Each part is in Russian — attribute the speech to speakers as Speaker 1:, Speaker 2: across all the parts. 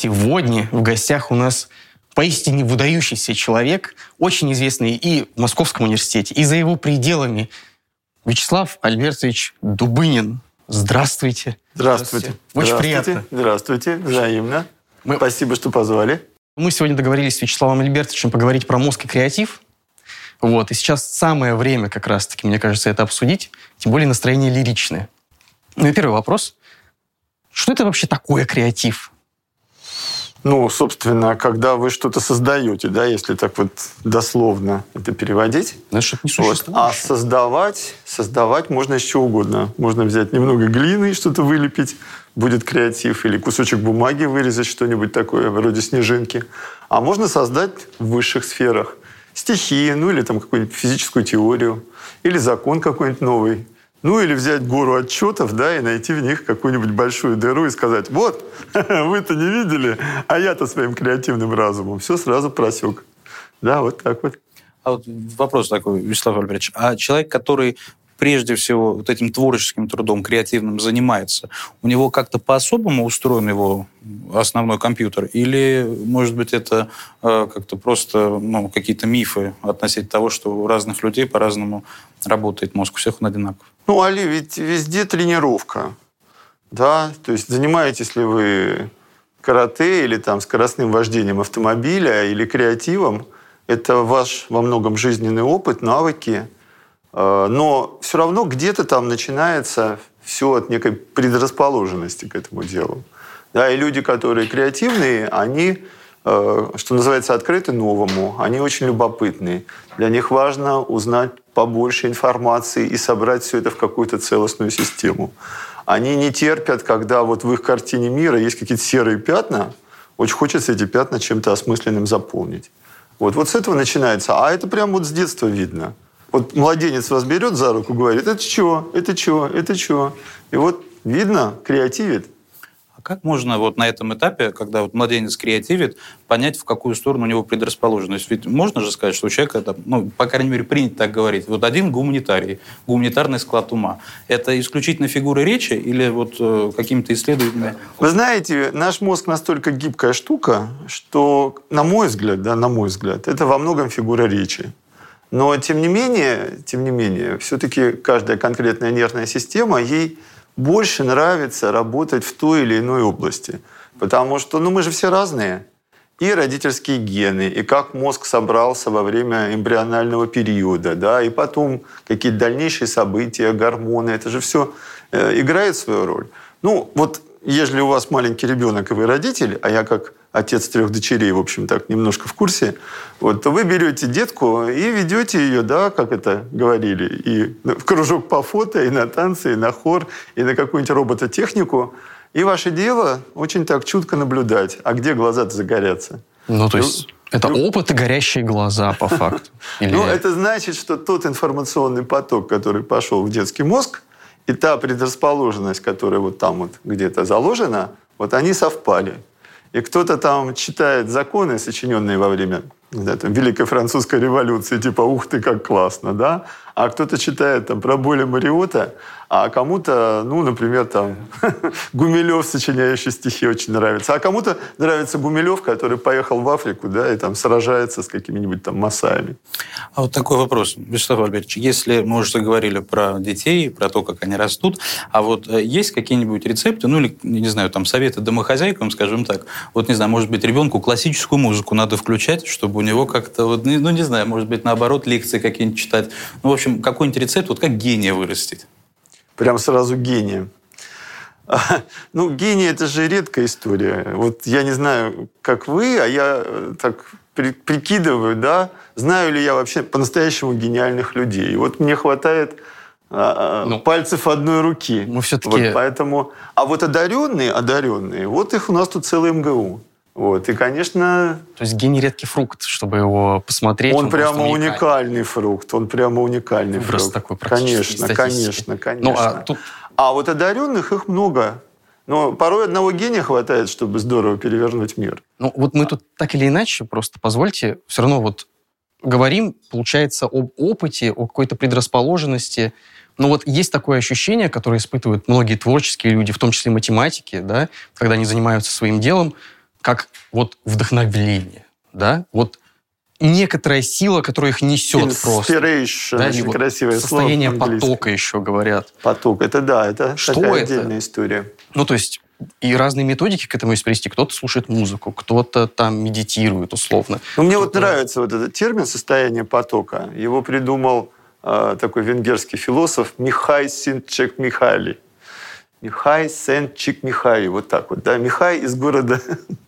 Speaker 1: Сегодня в гостях у нас поистине выдающийся человек, очень известный и в Московском университете, и за его пределами. Вячеслав Альбертович Дубынин. Здравствуйте.
Speaker 2: Здравствуйте.
Speaker 1: Очень
Speaker 2: Здравствуйте.
Speaker 1: приятно.
Speaker 2: Здравствуйте. Взаимно.
Speaker 1: Мы-
Speaker 2: Спасибо, что позвали.
Speaker 1: Мы сегодня договорились с Вячеславом Альбертовичем поговорить про мозг и креатив. Вот. И сейчас самое время как раз-таки, мне кажется, это обсудить. Тем более настроение лиричное. Ну и первый вопрос. Что это вообще такое креатив?
Speaker 2: Ну, собственно, когда вы что-то создаете, да, если так вот дословно это переводить,
Speaker 1: Ну, это что-то
Speaker 2: вот, а создавать, создавать можно чего угодно. Можно взять немного глины и что-то вылепить, будет креатив, или кусочек бумаги вырезать, что-нибудь такое, вроде снежинки. А можно создать в высших сферах стихи, ну или там какую-нибудь физическую теорию, или закон какой-нибудь новый. Ну или взять гору отчетов, да, и найти в них какую-нибудь большую дыру и сказать, вот, вы-то не видели, а я-то своим креативным разумом все сразу просек. Да, вот так вот.
Speaker 3: А вот вопрос такой, Вячеслав Альбертович. А человек, который прежде всего вот этим творческим трудом, креативным занимается, у него как-то по-особому устроен его основной компьютер? Или, может быть, это э, как-то просто ну, какие-то мифы относительно того, что у разных людей по-разному работает мозг, у всех он одинаков?
Speaker 2: Ну, Али, ведь везде тренировка. Да, то есть занимаетесь ли вы карате или там скоростным вождением автомобиля или креативом, это ваш во многом жизненный опыт, навыки. Э, Но все равно где-то там начинается все от некой предрасположенности к этому делу. Да, и люди, которые креативные, они, что называется, открыты новому, они очень любопытные. Для них важно узнать побольше информации и собрать все это в какую-то целостную систему. Они не терпят, когда вот в их картине мира есть какие-то серые пятна, очень хочется эти пятна чем-то осмысленным заполнить. Вот, вот с этого начинается. А это прям вот с детства видно. Вот младенец вас берет за руку, говорит, это что, это что, это что. И вот видно, креативит.
Speaker 3: А как можно вот на этом этапе, когда вот младенец креативит, понять, в какую сторону у него предрасположенность? Ведь можно же сказать, что у человека, это, ну, по крайней мере, принято так говорить, вот один гуманитарий, гуманитарный склад ума. Это исключительно фигуры речи или вот э, какими-то исследованиями?
Speaker 2: Вы знаете, наш мозг настолько гибкая штука, что, на мой взгляд, да, на мой взгляд, это во многом фигура речи. Но, тем не менее, тем не менее, все-таки каждая конкретная нервная система, ей больше нравится работать в той или иной области. Потому что, ну, мы же все разные. И родительские гены, и как мозг собрался во время эмбрионального периода, да, и потом какие-то дальнейшие события, гормоны, это же все играет свою роль. Ну, вот если у вас маленький ребенок, и вы родитель, а я как отец трех дочерей, в общем, так немножко в курсе, вот, то вы берете детку и ведете ее, да, как это говорили, и в кружок по фото, и на танцы, и на хор, и на какую-нибудь робототехнику. И ваше дело очень так чутко наблюдать, а где глаза-то загорятся.
Speaker 1: Ну, то есть это опыт и горящие глаза, по факту. Или-
Speaker 2: Ну, это значит, что тот информационный поток, который пошел в детский мозг, и та предрасположенность, которая вот там вот где-то заложена, вот они совпали. И кто-то там читает законы, сочиненные во время да, там, Великой Французской революции, типа «Ух ты, как классно!», да? А кто-то читает там про Боля Мариота, а кому-то, ну, например, там Гумилев, сочиняющий стихи, очень нравится. А кому-то нравится Гумилев, который поехал в Африку, да, и там сражается с какими-нибудь там масаями.
Speaker 3: А вот такой вопрос, Вячеслав Альбертович. Если мы уже заговорили про детей, про то, как они растут, а вот э, есть какие-нибудь рецепты, ну или, не знаю, там советы домохозяйкам, скажем так, вот, не знаю, может быть, ребенку классическую музыку надо включать, чтобы у него как-то, вот, ну, не знаю, может быть, наоборот, лекции какие-нибудь читать. Ну, в общем, какой-нибудь рецепт, вот как гения вырастить?
Speaker 2: Прям сразу гения. А, Ну, гений – это же редкая история. Вот я не знаю, как вы, а я э, так при- прикидываю, да, знаю ли я вообще по-настоящему гениальных людей. Вот мне хватает а,
Speaker 1: Ну,
Speaker 2: пальцев одной руки.
Speaker 1: мы всё-таки-
Speaker 2: Вот поэтому... А вот одаренные, одаренные, вот их у нас тут целый МГУ. Вот. И, конечно,
Speaker 1: То есть гений редкий фрукт, чтобы его посмотреть.
Speaker 2: он, прямо
Speaker 1: просто уникальный.
Speaker 2: уникальный фрукт. Он прямо уникальный
Speaker 1: Выброс
Speaker 2: фрукт.
Speaker 1: такой
Speaker 2: конечно, конечно, конечно.
Speaker 1: Ну, а тут
Speaker 2: А вот одаренных их много. Но порой одного гения хватает, чтобы здорово перевернуть мир.
Speaker 1: Ну, вот мы тут так или иначе, просто позвольте, все равно вот говорим, получается, об опыте, о какой-то предрасположенности. Но вот есть такое ощущение, которое испытывают многие творческие люди, в том числе математики, да, когда они занимаются своим делом, как вот вдохновление, да, вот некоторая сила, которая их несет просто. Да,
Speaker 2: очень
Speaker 1: вот
Speaker 2: красивое
Speaker 1: состояние
Speaker 2: слово по-английски.
Speaker 1: потока еще говорят.
Speaker 2: Поток, это да, это
Speaker 1: Что
Speaker 2: такая
Speaker 1: это?
Speaker 2: отдельная история.
Speaker 1: Ну, то есть и разные методики к этому есть привести. Кто-то слушает музыку, кто-то там медитирует условно.
Speaker 2: Ну, мне вот нравится вот этот термин «состояние потока». Его придумал э, такой венгерский философ Михай Синчек Михайли. Михай Сенчик Михай, вот так вот, да, Михай из города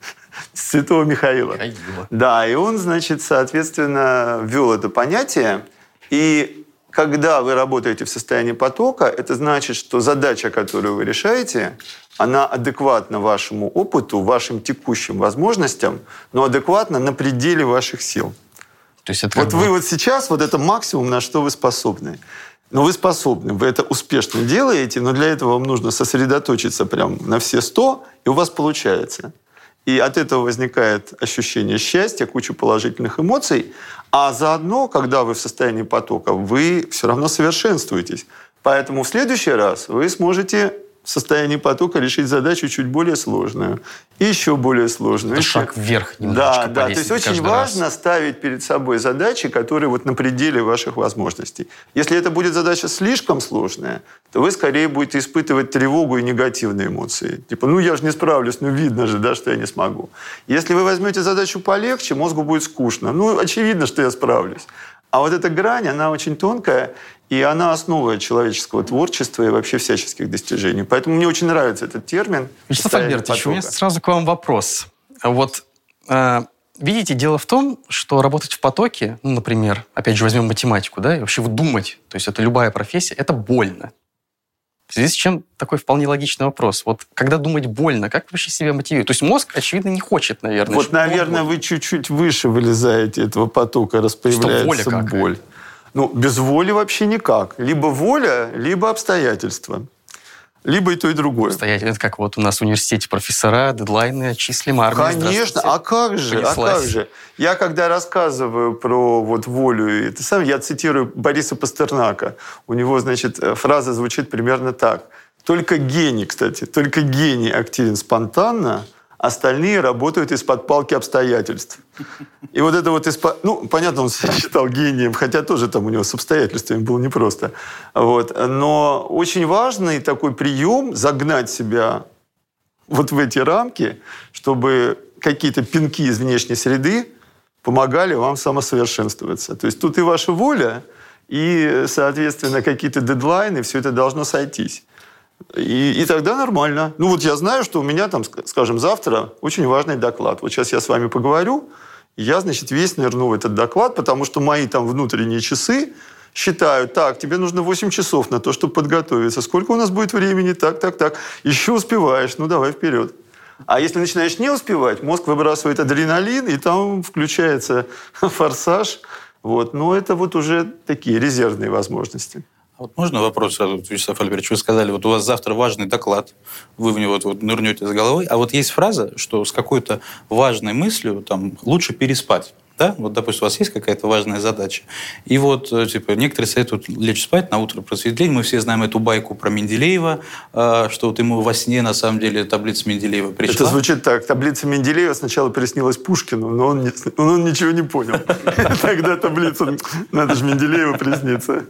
Speaker 2: Святого Михаила.
Speaker 1: Михаила.
Speaker 2: Да, и он, значит, соответственно, ввел это понятие. И когда вы работаете в состоянии потока, это значит, что задача, которую вы решаете, она адекватна вашему опыту, вашим текущим возможностям, но адекватна на пределе ваших сил.
Speaker 1: То есть это
Speaker 2: Вот
Speaker 1: как
Speaker 2: вы
Speaker 1: бы-
Speaker 2: вот сейчас, вот это максимум, на что вы способны. Но вы способны, вы это успешно делаете, но для этого вам нужно сосредоточиться прям на все сто, и у вас получается. И от этого возникает ощущение счастья, куча положительных эмоций. А заодно, когда вы в состоянии потока, вы все равно совершенствуетесь. Поэтому в следующий раз вы сможете состоянии потока решить задачу чуть более сложную. И еще более сложную.
Speaker 1: Это
Speaker 2: еще-
Speaker 1: шаг вверх немножечко
Speaker 2: Да, да. То есть очень
Speaker 1: каждый раз.
Speaker 2: важно ставить перед собой задачи, которые вот на пределе ваших возможностей. Если это будет задача слишком сложная, то вы скорее будете испытывать тревогу и негативные эмоции. Типа, ну я же не справлюсь, ну видно же, да, что я не смогу. Если вы возьмете задачу полегче, мозгу будет скучно. Ну, очевидно, что я справлюсь. А вот эта грань, она очень тонкая, и она основа человеческого творчества и вообще всяческих достижений. Поэтому мне очень нравится этот термин.
Speaker 1: Вячеслав
Speaker 2: «состояние
Speaker 1: Альбертович, у меня
Speaker 2: потока».
Speaker 1: сразу к вам вопрос. Вот, э, видите, дело в том, что работать в потоке, ну, например, опять же, возьмем математику, да, и вообще думать, то есть это любая профессия, это больно. В связи с чем такой вполне логичный вопрос. Вот когда думать больно, как вообще себя мотивирует? То есть мозг, очевидно, не хочет, наверное.
Speaker 2: Вот, наверное, вы чуть-чуть выше вылезаете этого потока, раз
Speaker 1: воля
Speaker 2: появляется
Speaker 1: какая?
Speaker 2: боль. Ну, без воли вообще никак. Либо воля, либо обстоятельства. Либо и то, и другое.
Speaker 1: Обстоятельно, это как вот у нас в университете профессора, дедлайны, отчислим, армия,
Speaker 2: Конечно, а как же, а
Speaker 1: Понеслась.
Speaker 2: как же? Я когда рассказываю про вот волю, это сам, я цитирую Бориса Пастернака. У него, значит, э, фраза звучит примерно так. Только гений, кстати, только гений активен спонтанно, остальные работают из-под палки обстоятельств. И вот это вот из-под... Ну, понятно, он себя считал гением, хотя тоже там у него с обстоятельствами было непросто. Вот. Но очень важный такой прием загнать себя вот в эти рамки, чтобы какие-то пинки из внешней среды помогали вам самосовершенствоваться. То есть тут и ваша воля, и, соответственно, какие-то дедлайны, все это должно сойтись. И, и тогда нормально. Ну вот я знаю, что у меня там, ск- скажем, завтра очень важный доклад. Вот сейчас я с вами поговорю, я, значит, весь нырну в этот доклад, потому что мои там внутренние часы считают, так, тебе нужно 8 часов на то, чтобы подготовиться. Сколько у нас будет времени? Так, так, так. Еще успеваешь. Ну, давай вперед. А если начинаешь не успевать, мозг выбрасывает адреналин, и там включается форсаж. Вот. Но это вот уже такие резервные возможности.
Speaker 3: А Вот можно вопрос сразу, вот, Вячеслав Альбертович? Вы сказали, вот у вас завтра важный доклад, вы в него вот нырнете с головой, а вот есть фраза, что с какой-то важной мыслью там лучше переспать. Да? Вот, допустим, у вас есть какая-то важная задача. И вот, э, типа, некоторые советуют лечь спать на утро просветления. Мы все знаем эту байку про Менделеева, э, что вот ему во сне, на самом деле, таблица Менделеева пришла.
Speaker 2: Это звучит так. Таблица Менделеева сначала приснилась Пушкину, но он, не- он ничего не понял. Тогда таблица, надо же Менделееву присниться.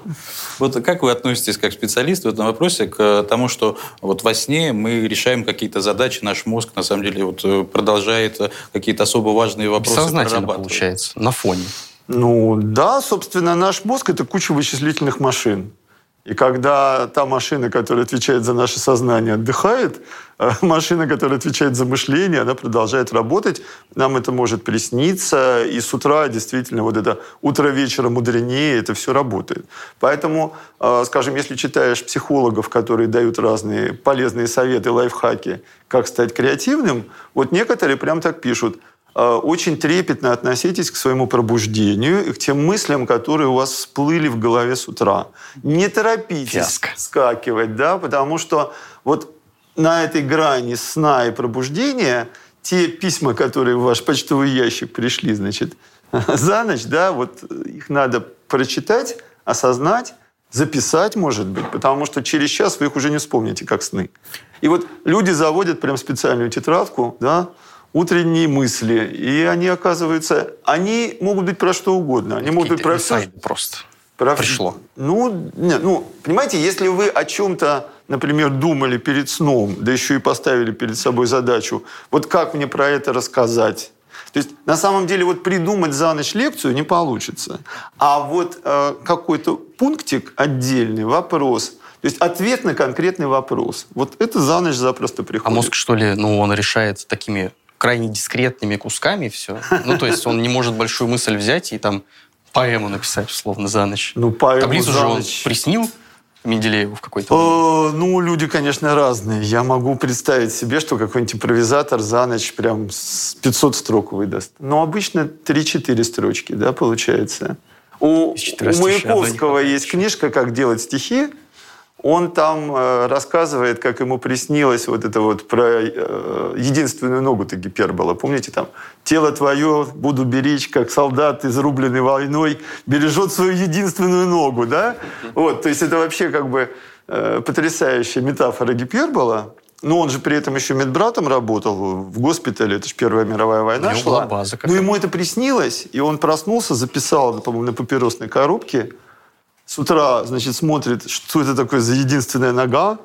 Speaker 3: Вот как вы относитесь как специалист в этом вопросе к тому, что вот во сне мы решаем какие-то задачи, наш мозг на самом деле вот э, продолжает какие-то особо важные вопросы прорабатывать?
Speaker 1: Получается, на фоне.
Speaker 2: Ну да, собственно, наш мозг – это куча вычислительных машин. И когда та машина, которая отвечает за наше сознание, отдыхает, а машина, которая отвечает за мышление, она продолжает работать. Нам это может присниться, и с утра действительно вот это утро вечера мудренее, это все работает. Поэтому, э, скажем, если читаешь психологов, которые дают разные полезные советы, лайфхаки, как стать креативным, вот некоторые прям так пишут – Э, очень трепетно относитесь к своему пробуждению и к тем мыслям, которые у вас всплыли в голове с утра. Не торопитесь
Speaker 1: Фиаско.
Speaker 2: скакивать, да, потому что вот на этой грани сна и пробуждения те письма, которые в ваш почтовый ящик пришли, значит, за ночь, да, вот их надо прочитать, осознать, записать, может быть, потому что через час вы их уже не вспомните, как сны. И вот люди заводят прям специальную тетрадку, да, утренние мысли, и они оказываются, они могут быть про что угодно, они могут быть про все.
Speaker 1: просто.
Speaker 2: Про...
Speaker 1: Пришло.
Speaker 2: Ну, не, ну, понимаете, если вы о чем-то, например, думали перед сном, да еще и поставили перед собой задачу, вот как мне про это рассказать? То есть, на самом деле, вот придумать за ночь лекцию не получится. А вот э, какой-то пунктик отдельный, вопрос, то есть ответ на конкретный вопрос. Вот это за ночь запросто приходит.
Speaker 1: А мозг, что ли, ну, он решает такими крайне дискретными кусками все? Ну, то есть он не может большую мысль взять и там поэму написать, условно, за ночь.
Speaker 2: Ну, поэму
Speaker 1: Таблицу
Speaker 2: за
Speaker 1: же он приснил Менделееву в какой-то...
Speaker 2: Э, Ну, люди, конечно, разные. Я могу представить себе, что какой-нибудь импровизатор за ночь прям с 500 строк выдаст. Но обычно 3-4 строчки, да, получается. У, у Маяковского есть книжка «Как делать стихи». Он там э, рассказывает, как ему приснилось вот это вот про э, единственную ногу-то гипербола. Помните там? «Тело твое буду беречь, как солдат, изрубленный войной, бережет свою единственную ногу». Да? Вот, то есть это вообще как бы э, потрясающая метафора гипербола. Но он же при этом еще медбратом работал в госпитале. Это же Первая мировая война
Speaker 1: У него
Speaker 2: шла.
Speaker 1: была база какая-то.
Speaker 2: ему это приснилось, и он проснулся, записал, по-моему, на папиросной коробке. С утра, значит, смотрит, что это такое за единственная нога.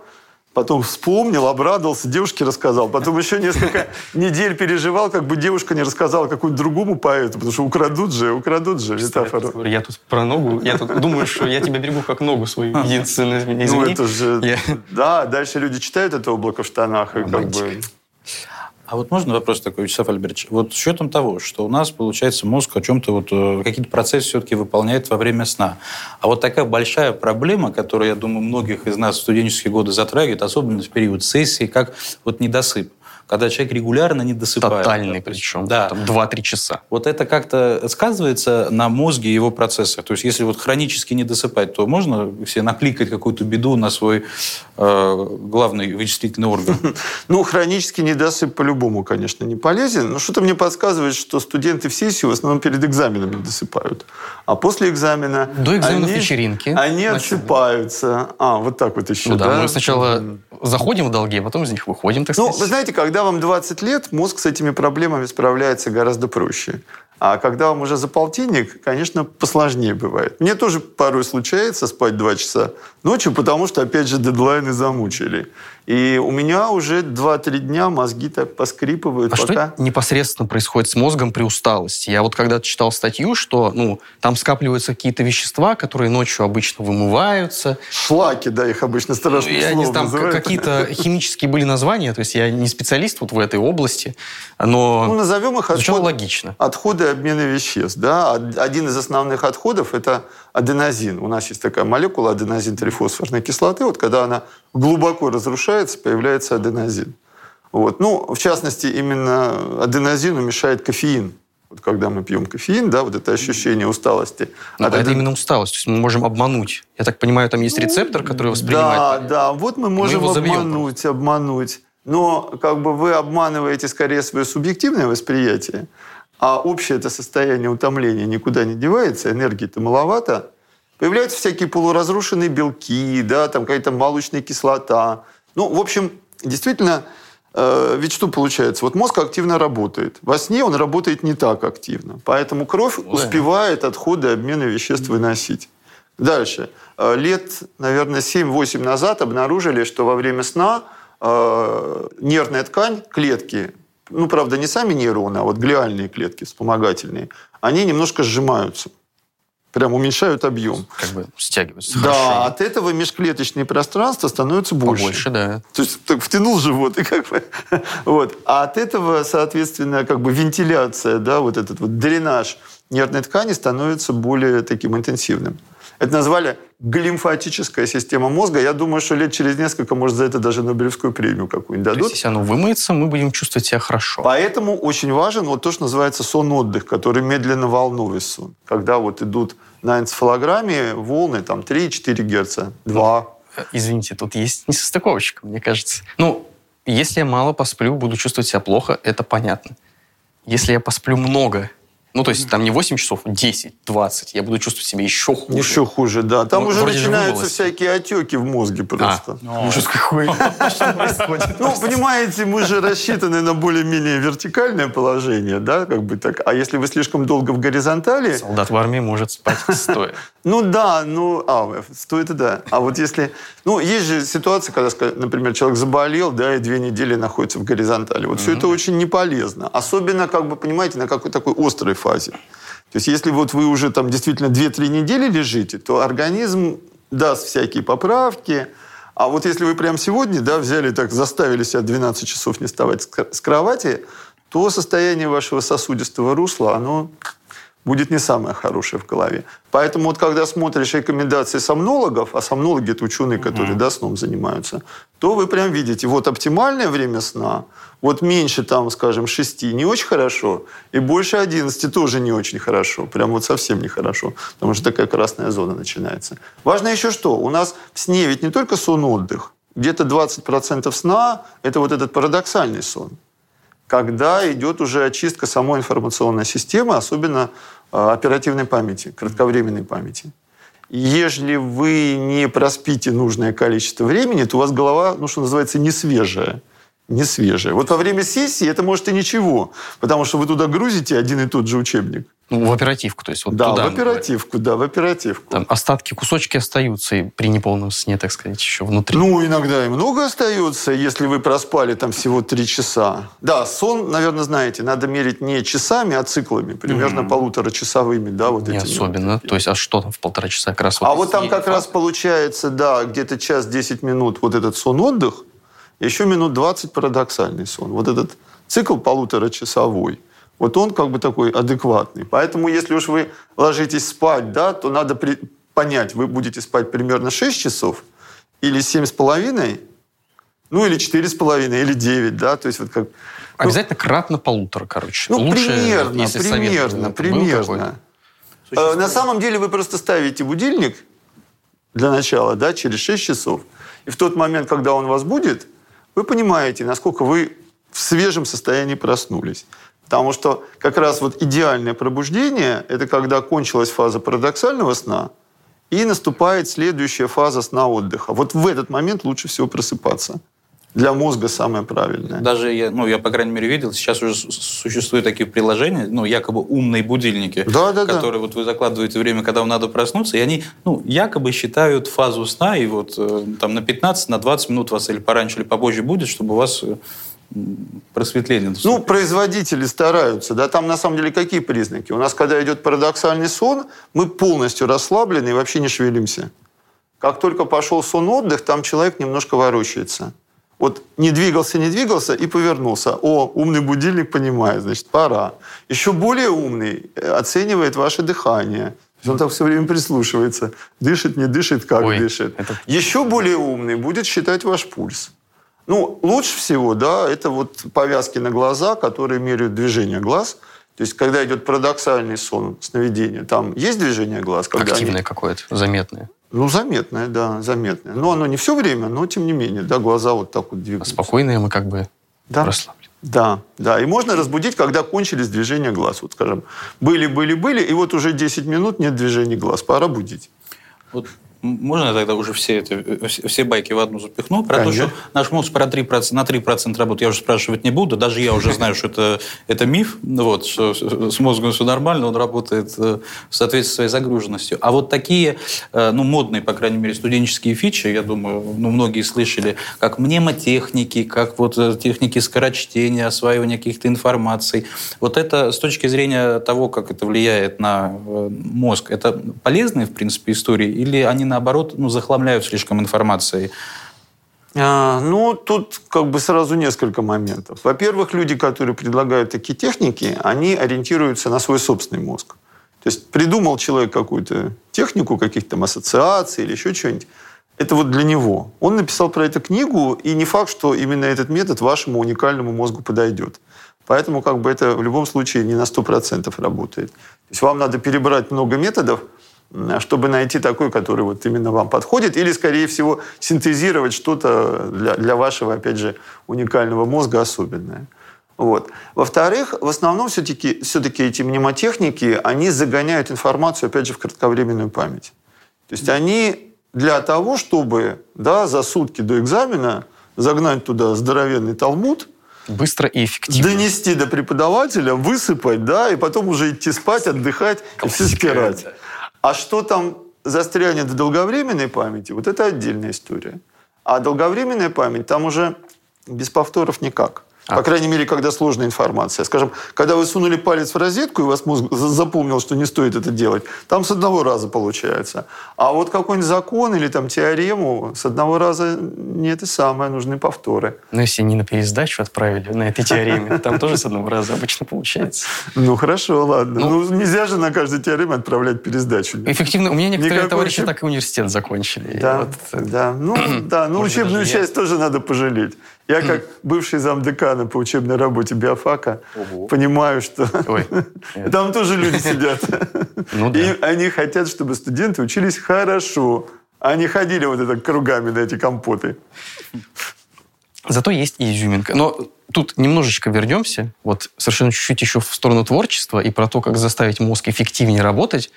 Speaker 2: Потом вспомнил, обрадовался, девушке рассказал. Потом еще несколько недель переживал, как бы девушка не рассказала какому-нибудь другому поэту, потому что украдут же, украдут же метафору.
Speaker 1: Я тут про ногу, я тут думаю, что я тебя берегу как ногу свою единственную. Извини.
Speaker 2: Ну, это же...
Speaker 1: Я-
Speaker 2: Да, дальше люди читают это облако в штанах, и как бы...
Speaker 3: А вот можно вопрос такой, Вячеслав Альбертович? Вот с учетом того, что у нас, получается, мозг о чем-то вот, э, какие-то процессы все-таки выполняет во время сна. А вот такая большая проблема, которая, я думаю, многих из нас в студенческие годы затрагивает, особенно в период сессии, как вот недосып. Когда человек регулярно не досыпает.
Speaker 1: Тотальный причем.
Speaker 3: Да.
Speaker 1: Там 2-3 часа.
Speaker 3: Вот это как-то сказывается на мозге его процессах. То есть, если вот хронически не досыпать, то можно себе накликать какую-то беду на свой э, главный вычислительный орган.
Speaker 2: Ну, хронический недосып по-любому, конечно, не полезен. Но что-то мне подсказывает, что студенты в сессию в основном перед экзаменом не досыпают. А после экзамена...
Speaker 1: До экзаменов
Speaker 2: они,
Speaker 1: вечеринки.
Speaker 2: Они отсыпаются. А, вот так вот еще,
Speaker 1: Ну да, мы сначала заходим в долги, а потом из них выходим, так
Speaker 2: Ну,
Speaker 1: сказать.
Speaker 2: вы знаете, когда вам 20 лет, мозг с этими проблемами справляется гораздо проще. А когда вам уже за полтинник, конечно, посложнее бывает. Мне тоже порой случается спать два часа ночью, потому что, опять же, дедлайны замучили. И у меня уже 2-3 дня мозги так поскрипывают,
Speaker 1: А
Speaker 2: пока...
Speaker 1: что непосредственно происходит с мозгом при усталости? Я вот когда-то читал статью, что ну, там скапливаются какие-то вещества, которые ночью обычно вымываются.
Speaker 2: Шлаки, да, их обычно страшно
Speaker 1: Я не там какие-то химические были названия, то есть я не специалист вот в этой области,
Speaker 2: Ну,
Speaker 1: но
Speaker 2: назовем их отход-
Speaker 1: логично.
Speaker 2: отходы обмена веществ. Да? Од- Один из основных отходов – это аденозин. У нас есть такая молекула аденозин-трифосфорной кислоты. Вот когда она глубоко разрушается, появляется аденозин. Вот. Ну, в частности, именно аденозину мешает кофеин. Вот когда мы пьем кофеин, да, вот это ощущение усталости.
Speaker 1: Но
Speaker 2: От
Speaker 1: это
Speaker 2: аден-
Speaker 1: именно усталость, то есть мы можем обмануть. Я так понимаю, там есть рецептор, который воспринимает.
Speaker 2: Да, да, вот мы можем
Speaker 1: забьем
Speaker 2: обмануть, обмануть. Но как бы вы обманываете скорее свое субъективное восприятие, а общее это состояние утомления никуда не девается, энергии-то маловато. Появляются всякие полуразрушенные белки, да, там какая-то молочная кислота. Ну, в общем, действительно, э, ведь что получается? Вот мозг активно работает. Во сне он работает не так активно. Поэтому кровь успевает отходы обмена веществ выносить. Дальше. Э, Лет, наверное, 7-8 назад обнаружили, что во время сна э, нервная ткань, клетки, ну, правда, не сами нейроны, а вот глиальные клетки вспомогательные, они немножко сжимаются. Прям уменьшают объем.
Speaker 1: Как бы стягиваются.
Speaker 2: Да,
Speaker 1: Хорошо.
Speaker 2: от этого межклеточные пространства становятся больше.
Speaker 1: Побольше, да.
Speaker 2: То есть так втянул живот и как бы... Вот. А от этого, соответственно, как бы вентиляция, да, вот этот вот дренаж нервной ткани становится более таким интенсивным. Это назвали глимфатическая система мозга. Я думаю, что лет через несколько, может, за это даже Нобелевскую премию какую-нибудь
Speaker 1: То
Speaker 2: дадут.
Speaker 1: есть, если оно вымоется, мы будем чувствовать себя хорошо.
Speaker 2: Поэтому очень важен вот то, что называется сон-отдых, который медленно-волновый сон. Когда вот идут на энцефалограмме волны там 3-4 Герца, 2.
Speaker 1: Извините, тут есть несостыковочка, мне кажется. Ну, если я мало посплю, буду чувствовать себя плохо, это понятно. Если я посплю много Ну, то есть там не 8 часов, 10, 20. Я буду чувствовать себя еще хуже.
Speaker 2: Еще хуже, да. Там
Speaker 1: Ну,
Speaker 2: уже начинаются всякие отеки в мозге просто.
Speaker 1: А, ужас какой. Что происходит?
Speaker 2: Ну, понимаете, мы же рассчитаны на более-менее вертикальное положение, да, как бы так. А если вы слишком долго в горизонтали,
Speaker 1: Солдат в армии может спать стоя.
Speaker 2: ну да, ну, а, стоит и да. А вот если, ну, есть же ситуация, когда, например, человек заболел, да, и две недели находится в горизонтали. Вот все это очень не полезно. Особенно, как бы, понимаете, на какой такой острой фазе. То есть, если вот вы уже там действительно 2-3 недели лежите, то организм даст всякие поправки. А вот если вы прямо сегодня, да, взяли так, заставили себя 12 часов не вставать с кр- с кровати, то состояние вашего сосудистого русла, оно будет не самое хорошее в голове. Поэтому вот когда смотришь рекомендации сомнологов, а сомнологи это ученые, которые да, сном занимаются, то вы прям видите, вот оптимальное время сна, вот меньше там, скажем, 6 не очень хорошо, и больше 11 тоже не очень хорошо, прям вот совсем нехорошо, потому что такая красная зона начинается. Важно еще что, у нас в сне ведь не только сон-отдых, где-то 20% сна – это вот этот парадоксальный сон когда идет уже очистка самой информационной системы, особенно э, оперативной памяти, кратковременной памяти. Если вы не проспите нужное количество времени, то у вас голова, ну, что называется, не свежая. Не свежая. Вот во время сессии это может и ничего, потому что вы туда грузите один и тот же учебник.
Speaker 1: Ну, в оперативку, то есть вот
Speaker 2: да,
Speaker 1: туда
Speaker 2: в оперативку, да, в оперативку.
Speaker 1: Там остатки, кусочки остаются и при неполном сне, так сказать, еще внутри.
Speaker 2: Ну, иногда и много остается, если вы проспали там всего три часа. Да, сон, наверное, знаете, надо мерить не часами, а циклами, примерно полуторачасовыми, да, вот
Speaker 1: не
Speaker 2: этими.
Speaker 1: особенно. То есть, а что там в полтора часа как раз
Speaker 2: А
Speaker 1: вот
Speaker 2: вот там как раз получается, да, где-то час 10 минут вот этот сон-отдых, еще минут 20 парадоксальный сон. Вот этот цикл полуторачасовой, вот он как бы такой адекватный. Поэтому если уж вы ложитесь спать, да, то надо при- понять, вы будете спать примерно 6 часов или 7 с половиной, ну или 4 с половиной, или 9, да, то есть вот как...
Speaker 1: Обязательно кратно полутора, короче.
Speaker 2: Ну,
Speaker 1: Лучше,
Speaker 2: примерно,
Speaker 1: если
Speaker 2: примерно, примерно. Э, На самом деле вы просто ставите будильник для начала, да, через 6 часов. И в тот момент, когда он вас будет, вы понимаете, насколько вы в свежем состоянии проснулись. Потому что как раз вот идеальное пробуждение – это когда кончилась фаза парадоксального сна, и наступает следующая фаза сна отдыха. Вот в этот момент лучше всего просыпаться. Для мозга самое правильное.
Speaker 3: Даже я, ну, я, по крайней мере, видел, сейчас уже существуют такие приложения, ну, якобы умные будильники,
Speaker 2: Да, да, да.
Speaker 3: которые вот вы закладываете время, когда вам надо проснуться, и они, ну, якобы считают фазу сна, и вот э, там на 15, на 20 минут вас или пораньше, или попозже будет, чтобы у вас э, просветление
Speaker 2: Ну, производители стараются, да, там на самом деле какие признаки? У нас, когда идет парадоксальный сон, мы полностью расслаблены и вообще не шевелимся. Как только пошел сон-отдых, там человек немножко ворочается. Вот не двигался, не двигался и повернулся. О, умный будильник понимает, значит, пора. Еще более умный оценивает ваше дыхание. Он так все время прислушивается. Дышит, не дышит, как
Speaker 1: Ой,
Speaker 2: дышит.
Speaker 1: это-
Speaker 2: Еще более умный будет считать ваш пульс. Ну, лучше всего, да, это вот повязки на глаза, которые меряют движение глаз. То есть, когда идет парадоксальный сон, сновидение, там есть движение глаз? Когда они-
Speaker 1: Активное какое-то, заметное.
Speaker 2: Ну, заметное, да, заметное. Но оно не все время, но тем не менее, да, глаза вот так вот
Speaker 1: А
Speaker 2: двигаются.
Speaker 1: спокойное мы как бы
Speaker 2: Да.
Speaker 1: расслаблены.
Speaker 2: Да, да. И можно разбудить, когда кончились движения глаз. Вот, скажем, были, были, были, и вот уже 10 минут нет движений глаз. Пора будить.
Speaker 3: Вот можно я тогда уже все, это, э, все, все байки в одну запихну? Про
Speaker 2: Конечно.
Speaker 3: то, что наш мозг про 3%, на 3% работает, я уже спрашивать не буду. Даже я уже знаю, что это, это миф, вот, что с мозгом все нормально, он работает э, в соответствии с своей загруженностью. А вот такие, э, ну, модные, по крайней мере, студенческие фичи, я думаю, ну, многие слышали, как мнемотехники, как вот э, техники скорочтения, осваивания каких-то информаций. Вот это с точки зрения того, как это влияет на э, мозг, это полезные, в принципе, истории? Или они, наоборот, ну, захламляют слишком информацией?
Speaker 2: А, ну, тут как бы сразу несколько моментов. Во-первых, люди, которые предлагают такие техники, они ориентируются на свой собственный мозг. То есть придумал человек какую-то технику, каких-то там ассоциаций или еще что-нибудь. Это вот для него. Он написал про это книгу, и не факт, что именно этот метод вашему уникальному мозгу подойдет. Поэтому как бы это в любом случае не на 100% работает. То есть вам надо перебрать много методов, чтобы найти такой, который вот именно вам подходит, или, скорее всего, синтезировать что-то для, для вашего, опять же, уникального мозга особенное. Вот. Во-вторых, в основном все-таки все эти мнемотехники, они загоняют информацию, опять же, в кратковременную память. То есть они для того, чтобы да, за сутки до экзамена загнать туда здоровенный талмуд,
Speaker 1: Быстро и эффективно.
Speaker 2: Донести до преподавателя, высыпать, да, и потом уже идти спать, отдыхать и все стирать. А что там застрянет в долговременной памяти, вот это отдельная история. А долговременная память, там уже без повторов никак. А. По крайней мере, когда сложная информация. Скажем, когда вы сунули палец в розетку, и вас мозг запомнил, что не стоит это делать, там с одного раза получается. А вот какой-нибудь закон или там теорему с одного раза не это самое, нужны повторы.
Speaker 1: Ну, если не на пересдачу отправили на этой теореме, там тоже с одного раза обычно получается.
Speaker 2: Ну, хорошо, ладно. Ну, ну нельзя же на каждой теореме отправлять пересдачу.
Speaker 1: Эффективно. У меня некоторые товарищи так и университет закончили.
Speaker 2: Да, да. Ну, да. Ну, учебную часть тоже надо пожалеть. Я как бывший замдекана по учебной работе биофака Ого. понимаю, что Ой, там тоже люди сидят. Ну, да. И они хотят, чтобы студенты учились хорошо, а не ходили вот это кругами на эти компоты.
Speaker 1: Зато есть и изюминка. Но тут немножечко вернемся, вот совершенно чуть-чуть еще в сторону творчества и про то, как заставить мозг эффективнее работать.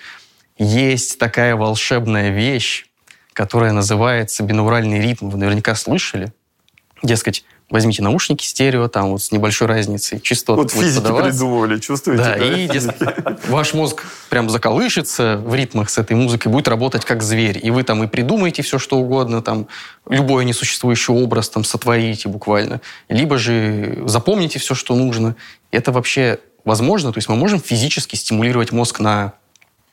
Speaker 1: Есть такая волшебная вещь, которая называется бинауральный ритм. Вы наверняка слышали. Дескать, возьмите наушники стерео, там вот с небольшой разницей частот.
Speaker 2: Вот физики подаваться. придумывали, чувствуете?
Speaker 1: Да, да? и ваш мозг прям заколышется в ритмах с этой музыкой, будет работать как зверь. И вы там и придумаете все, что угодно, там любой несуществующий образ там сотворите буквально. Либо же запомните все, что нужно. Это вообще возможно? То есть мы можем физически стимулировать мозг на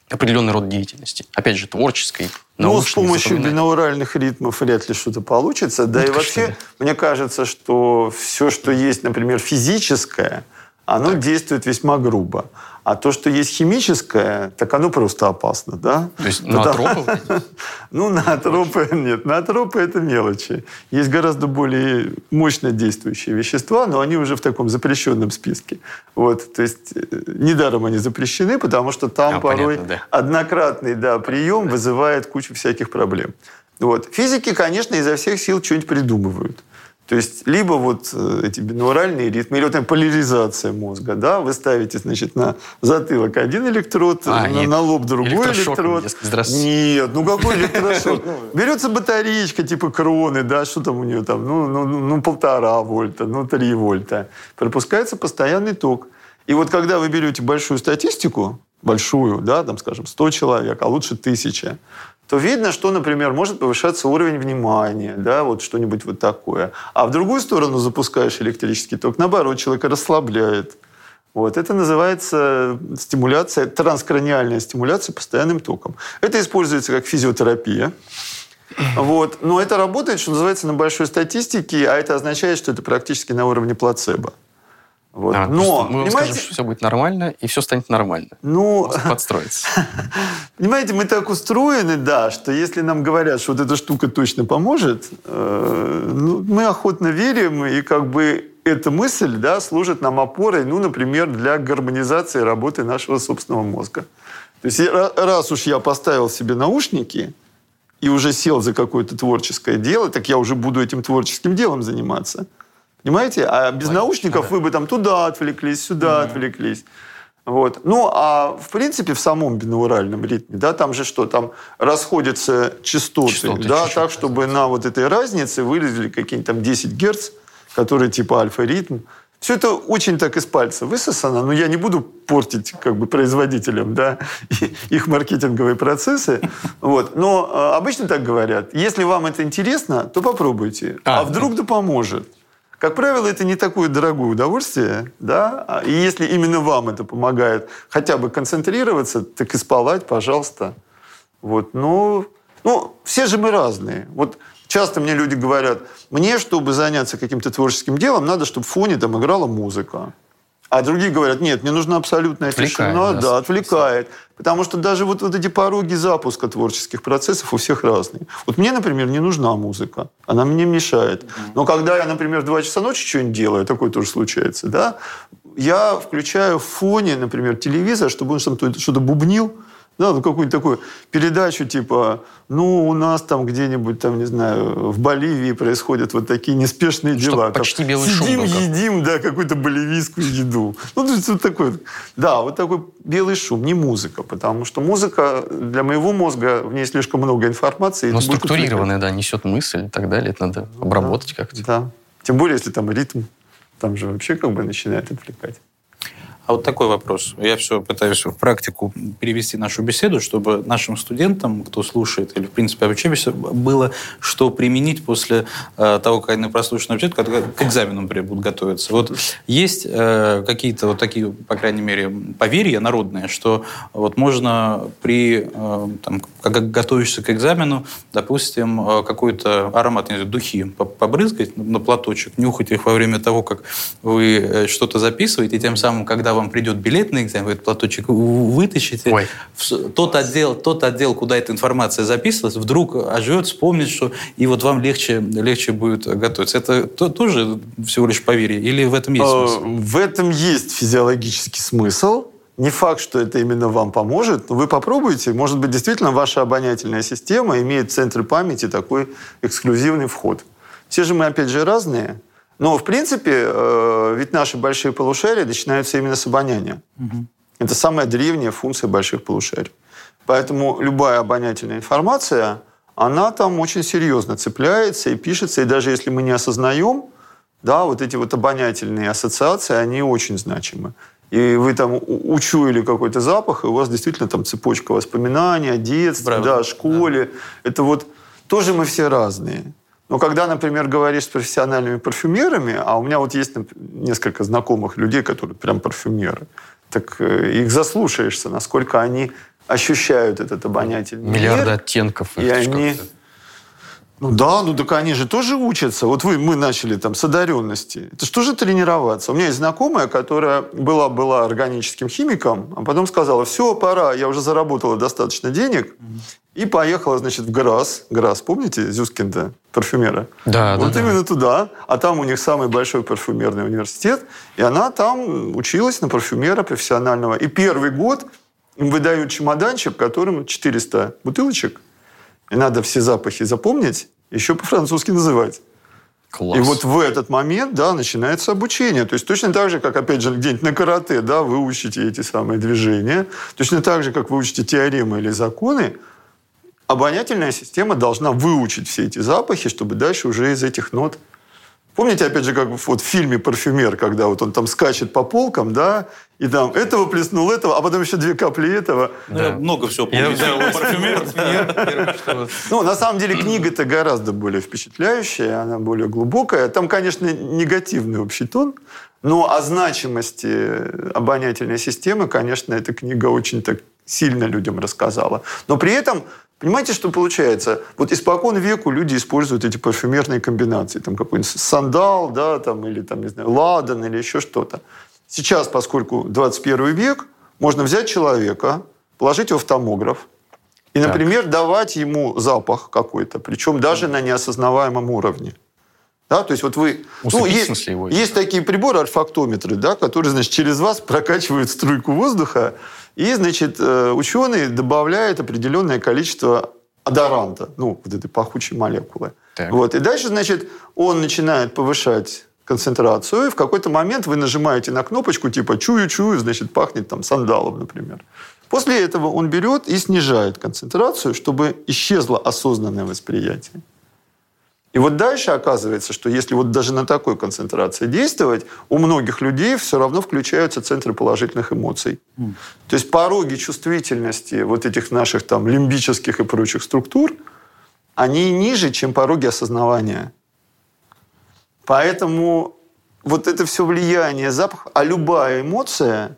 Speaker 1: определенный род деятельности. Опять же, творческой,
Speaker 2: Ну, с помощью бинауральных ритмов вряд ли что-то получится. Да вот и вообще, мне кажется, что все, что есть, например, физическое, оно так. действует весьма грубо. А то, что есть химическое, так оно просто опасно, да?
Speaker 1: То есть наотропы?
Speaker 2: Ну, наотропы нет. Наотропы – это мелочи. Есть гораздо более мощно действующие вещества, но они уже в таком запрещенном списке. Вот, то есть э, недаром они запрещены, потому что там а, порой понятно, да. однократный да, прием вызывает кучу всяких проблем. Вот. Физики, конечно, изо всех сил что-нибудь придумывают. То есть либо вот э, эти бинуральные ритмы, или вот эта поляризация мозга, да, вы ставите, значит, на затылок один электрод, а, на, на лоб другой электрод. Нет, ну какой электрошок? Берется батареечка типа кроны, да, что там у нее там, ну, ну, ну, ну полтора вольта, ну три вольта. Пропускается постоянный ток. И вот когда вы берете большую статистику, большую, да, там, скажем, 100 человек, а лучше тысяча, то видно, что, например, может повышаться уровень внимания, да, вот что-нибудь вот такое. А в другую сторону запускаешь электрический ток, наоборот, человека расслабляет. Вот. Это называется стимуляция, транскраниальная стимуляция постоянным током. Это используется как физиотерапия. Вот. Но это работает, что называется, на большой статистике, а это означает, что это практически на уровне плацебо.
Speaker 1: Вот. А, Но, мы вам скажем, что все будет нормально, и все станет нормально.
Speaker 2: Ну,
Speaker 1: подстроится.
Speaker 2: Понимаете, мы так устроены, да, что если нам говорят, что вот эта штука точно поможет, э, ну, мы охотно верим, и как бы эта мысль да, служит нам опорой, ну, например, для гармонизации работы нашего собственного мозга. То есть раз уж я поставил себе наушники и уже сел за какое-то творческое дело, так я уже буду этим творческим делом заниматься – Понимаете? А без Понятно, наушников да. вы бы там туда отвлеклись, сюда mm-hmm. отвлеклись. Вот. Ну, а в принципе в самом бинауральном ритме, да, там же что, там расходятся частоты, частоты да, так, чтобы на вот этой разнице вылезли какие-нибудь там 10 герц, которые типа альфа-ритм. Все это очень так из пальца высосано, но я не буду портить как бы производителям да, их маркетинговые процессы. Вот. Но а, обычно так говорят. Если вам это интересно, то попробуйте. А, а вдруг да поможет. Как правило, это не такое дорогое удовольствие, да, и если именно вам это помогает хотя бы концентрироваться, так и спалать, пожалуйста. Вот, ну, ну, все же мы разные. Вот часто мне люди говорят, мне, чтобы заняться каким-то творческим делом, надо, чтобы в фоне там играла музыка. А другие говорят, нет, мне нужна абсолютная отвлекает, тишина. Да, да отвлекает. Потому что даже вот, вот эти пороги запуска творческих процессов у всех разные. Вот мне, например, не нужна музыка. Она мне мешает. Но когда я, например, в 2 часа ночи что-нибудь делаю, такое тоже случается, да, я включаю в фоне, например, телевизор, чтобы он что-то бубнил, Да, ну какую-то такую передачу типа, ну у нас там где-нибудь там, не знаю, в Боливии происходят вот такие неспешные дела.
Speaker 1: Чтоб почти белый
Speaker 2: Сидим,
Speaker 1: шум как.
Speaker 2: едим, да, какую-то боливийскую еду. Ну, то есть вот такой, вот. да, вот такой белый шум, не музыка, потому что музыка для моего мозга, в ней слишком много информации.
Speaker 1: Но структурированная, да, несет мысль и так далее. Это надо обработать как-то.
Speaker 2: Да. Тем более, если там ритм, там же вообще как бы начинает отвлекать.
Speaker 3: А вот такой вопрос. Я все пытаюсь в практику перевести нашу беседу, чтобы нашим студентам, кто слушает, или, в принципе, обучающимся, было что применить после э, того, как они прослушают ответ, когда к экзамену, например, будут готовиться. Вот есть э, какие-то вот такие, по крайней мере, поверья народные, что вот можно при, э, там, когда готовишься к экзамену, допустим, э, какой-то аромат, не знаю, духи по- побрызгать на платочек, нюхать их во время того, как вы э, что-то записываете, и тем самым, когда вам придет билет на экзамен, вы этот платочек вытащите,
Speaker 1: Ой.
Speaker 3: в тот отдел, тот отдел, куда эта информация записывалась, вдруг оживет, вспомнит, что и вот вам легче, легче будет готовиться. Это то- тоже всего лишь поверье? Или в этом есть
Speaker 2: Э,
Speaker 3: смысл?
Speaker 2: В этом есть физиологический смысл. Не факт, что это именно вам поможет, но вы попробуйте. Может быть, действительно ваша обонятельная система имеет в центре памяти такой эксклюзивный вход. Все же мы, опять же, разные. Но, в принципе, э, ведь наши большие полушария начинаются именно с обоняния. Это самая древняя функция больших полушарий. Поэтому любая обонятельная информация, она там очень серьезно цепляется и пишется. И даже если мы не осознаем, да, вот эти вот обонятельные ассоциации, они очень значимы. И вы там учуяли какой-то запах, и у вас действительно там цепочка воспоминаний о детстве,
Speaker 3: Правда.
Speaker 2: да, о школе. Это вот тоже мы все разные. Но когда, например, говоришь с профессиональными парфюмерами, а у меня вот есть несколько знакомых людей, которые прям парфюмеры, так э, их заслушаешься, насколько они ощущают этот обонятельный
Speaker 1: Миллиарды
Speaker 2: мир.
Speaker 1: оттенков.
Speaker 2: И они... Ну да, ну так они же тоже учатся. Вот вы, мы начали там с одаренности. Это что же тренироваться? У меня есть знакомая, которая была, была органическим химиком, а потом сказала, все, пора, я уже заработала достаточно денег, и поехала, значит, в ГРАС. ГРАС, помните, Зюскинда, парфюмера?
Speaker 1: Да,
Speaker 2: вот
Speaker 1: да, да.
Speaker 2: именно туда. А там у них самый большой парфюмерный университет. И она там училась на парфюмера профессионального. И первый год им выдают чемоданчик, в котором 400 бутылочек. И надо все запахи запомнить, еще по-французски называть.
Speaker 1: Класс.
Speaker 2: И вот в этот момент, да, начинается обучение. То есть точно так же, как, опять же, где-нибудь на карате, да, вы учите эти самые движения, точно так же, как вы учите теоремы или законы, обонятельная система должна выучить все эти запахи, чтобы дальше уже из этих нот... Помните, опять же, как вот в фильме «Парфюмер», когда вот он там скачет по полкам, да, и там этого плеснул этого, а потом еще две капли этого.
Speaker 3: Ну, я много всего помню.
Speaker 1: Я-
Speaker 3: Я парфюмер.
Speaker 2: Ну, на самом деле, книга-то гораздо более впечатляющая, она более глубокая. Там, конечно, негативный общий тон, но о значимости обонятельной системы, конечно, эта книга очень так сильно людям рассказала. Но при этом, понимаете, что получается? Вот испокон веку люди используют эти парфюмерные комбинации. Там какой-нибудь сандал, да, там, или, там, не знаю, ладан, или еще что-то. Сейчас, поскольку 21 век, можно взять человека, положить его в томограф, и,
Speaker 1: Так.
Speaker 2: например, давать ему запах какой-то, причем даже на неосознаваемом уровне. Да, то есть вот вы... ну,
Speaker 1: Усыпить,
Speaker 2: есть,
Speaker 1: его?
Speaker 2: есть такие приборы, альфактометры, да, которые, значит, через вас прокачивают струйку воздуха, и, значит, э, ученые добавляют определенное количество адоранта, ну, вот этой пахучей молекулы.
Speaker 1: Так.
Speaker 2: Вот. И дальше, значит, он начинает повышать концентрацию, и в какой-то момент вы нажимаете на кнопочку, типа «чую-чую», значит, пахнет там сандалом, например. После этого он берет и снижает концентрацию, чтобы исчезло осознанное восприятие. И вот дальше оказывается, что если вот даже на такой концентрации действовать, у многих людей все равно включаются центры положительных эмоций. То есть пороги чувствительности вот этих наших там лимбических и прочих структур, они ниже, чем пороги осознавания. Поэтому вот это все влияние запаха, а любая эмоция,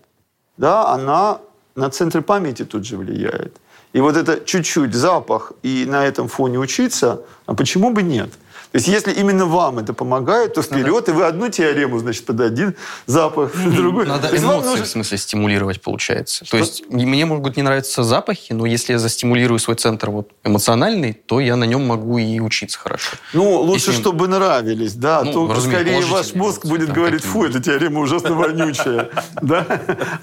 Speaker 2: да, она на центры памяти тут же влияет. И вот это чуть-чуть запах и на этом фоне учиться, а почему бы нет? То есть если именно вам это помогает, то вперед, и вы одну теорему, значит, под один запах, другой.
Speaker 1: Надо
Speaker 2: То есть вам
Speaker 1: эмоции,
Speaker 2: нужно-
Speaker 1: в смысле, стимулировать, получается. То есть мне могут не нравиться запахи, но если я застимулирую свой центр вот, эмоциональный, то я на нем могу и учиться хорошо.
Speaker 2: Ну, лучше,
Speaker 1: Если-
Speaker 2: чтобы нравились, да.
Speaker 1: Ну,
Speaker 2: то скорее ваш мозг будет
Speaker 1: там
Speaker 2: говорить, фу, эта теорема ужасно вонючая. Да?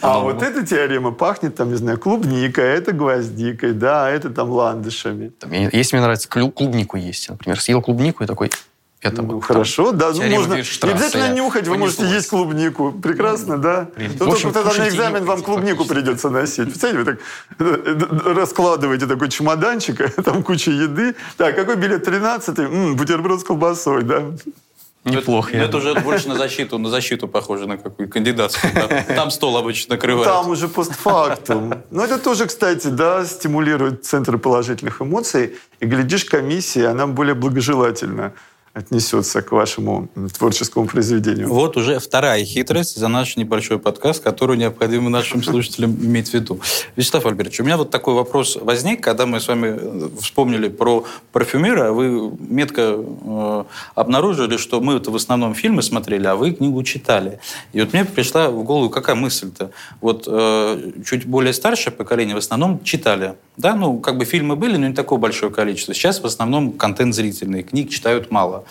Speaker 2: А
Speaker 1: Ну.
Speaker 2: вот эта теорема пахнет, там, не знаю, клубникой, а это гвоздикой, да, а это там ландышами.
Speaker 1: Если мне нравится клубнику есть, например, съел клубнику и такой, это
Speaker 2: Ну,
Speaker 1: вот
Speaker 2: хорошо, да, ну, можно. Не обязательно нюхать, вы можете есть клубнику. Прекрасно, да?
Speaker 1: Блин.
Speaker 2: Ну,
Speaker 1: В общем,
Speaker 2: только тогда на экзамен вам
Speaker 1: нюхайте
Speaker 2: клубнику
Speaker 1: фактически.
Speaker 2: придется носить. Представляете, вы так э, раскладываете такой чемоданчик, там куча еды. Так, какой билет 13 М, бутерброд с колбасой, да?
Speaker 1: Неплохо.
Speaker 3: Это,
Speaker 1: я
Speaker 3: это уже больше на защиту, на защиту похоже на какую кандидатскую. Там, там стол обычно накрывают.
Speaker 2: Там уже постфактум. Но это тоже, кстати, да, стимулирует центры положительных эмоций. И, глядишь, комиссия, она более благожелательно отнесется к вашему творческому произведению.
Speaker 3: Вот уже вторая хитрость за наш небольшой подкаст, которую необходимо нашим слушателям иметь в виду. Вячеслав Альбертович, у меня вот такой вопрос возник, когда мы с вами э, вспомнили про парфюмера, вы метко э, обнаружили, что мы это в основном фильмы смотрели, а вы книгу читали. И вот мне пришла в голову какая мысль-то? Вот э, чуть более старшее поколение в основном читали. Да, ну, как бы фильмы были, но не такое большое количество. Сейчас в основном контент зрительный, книг читают мало.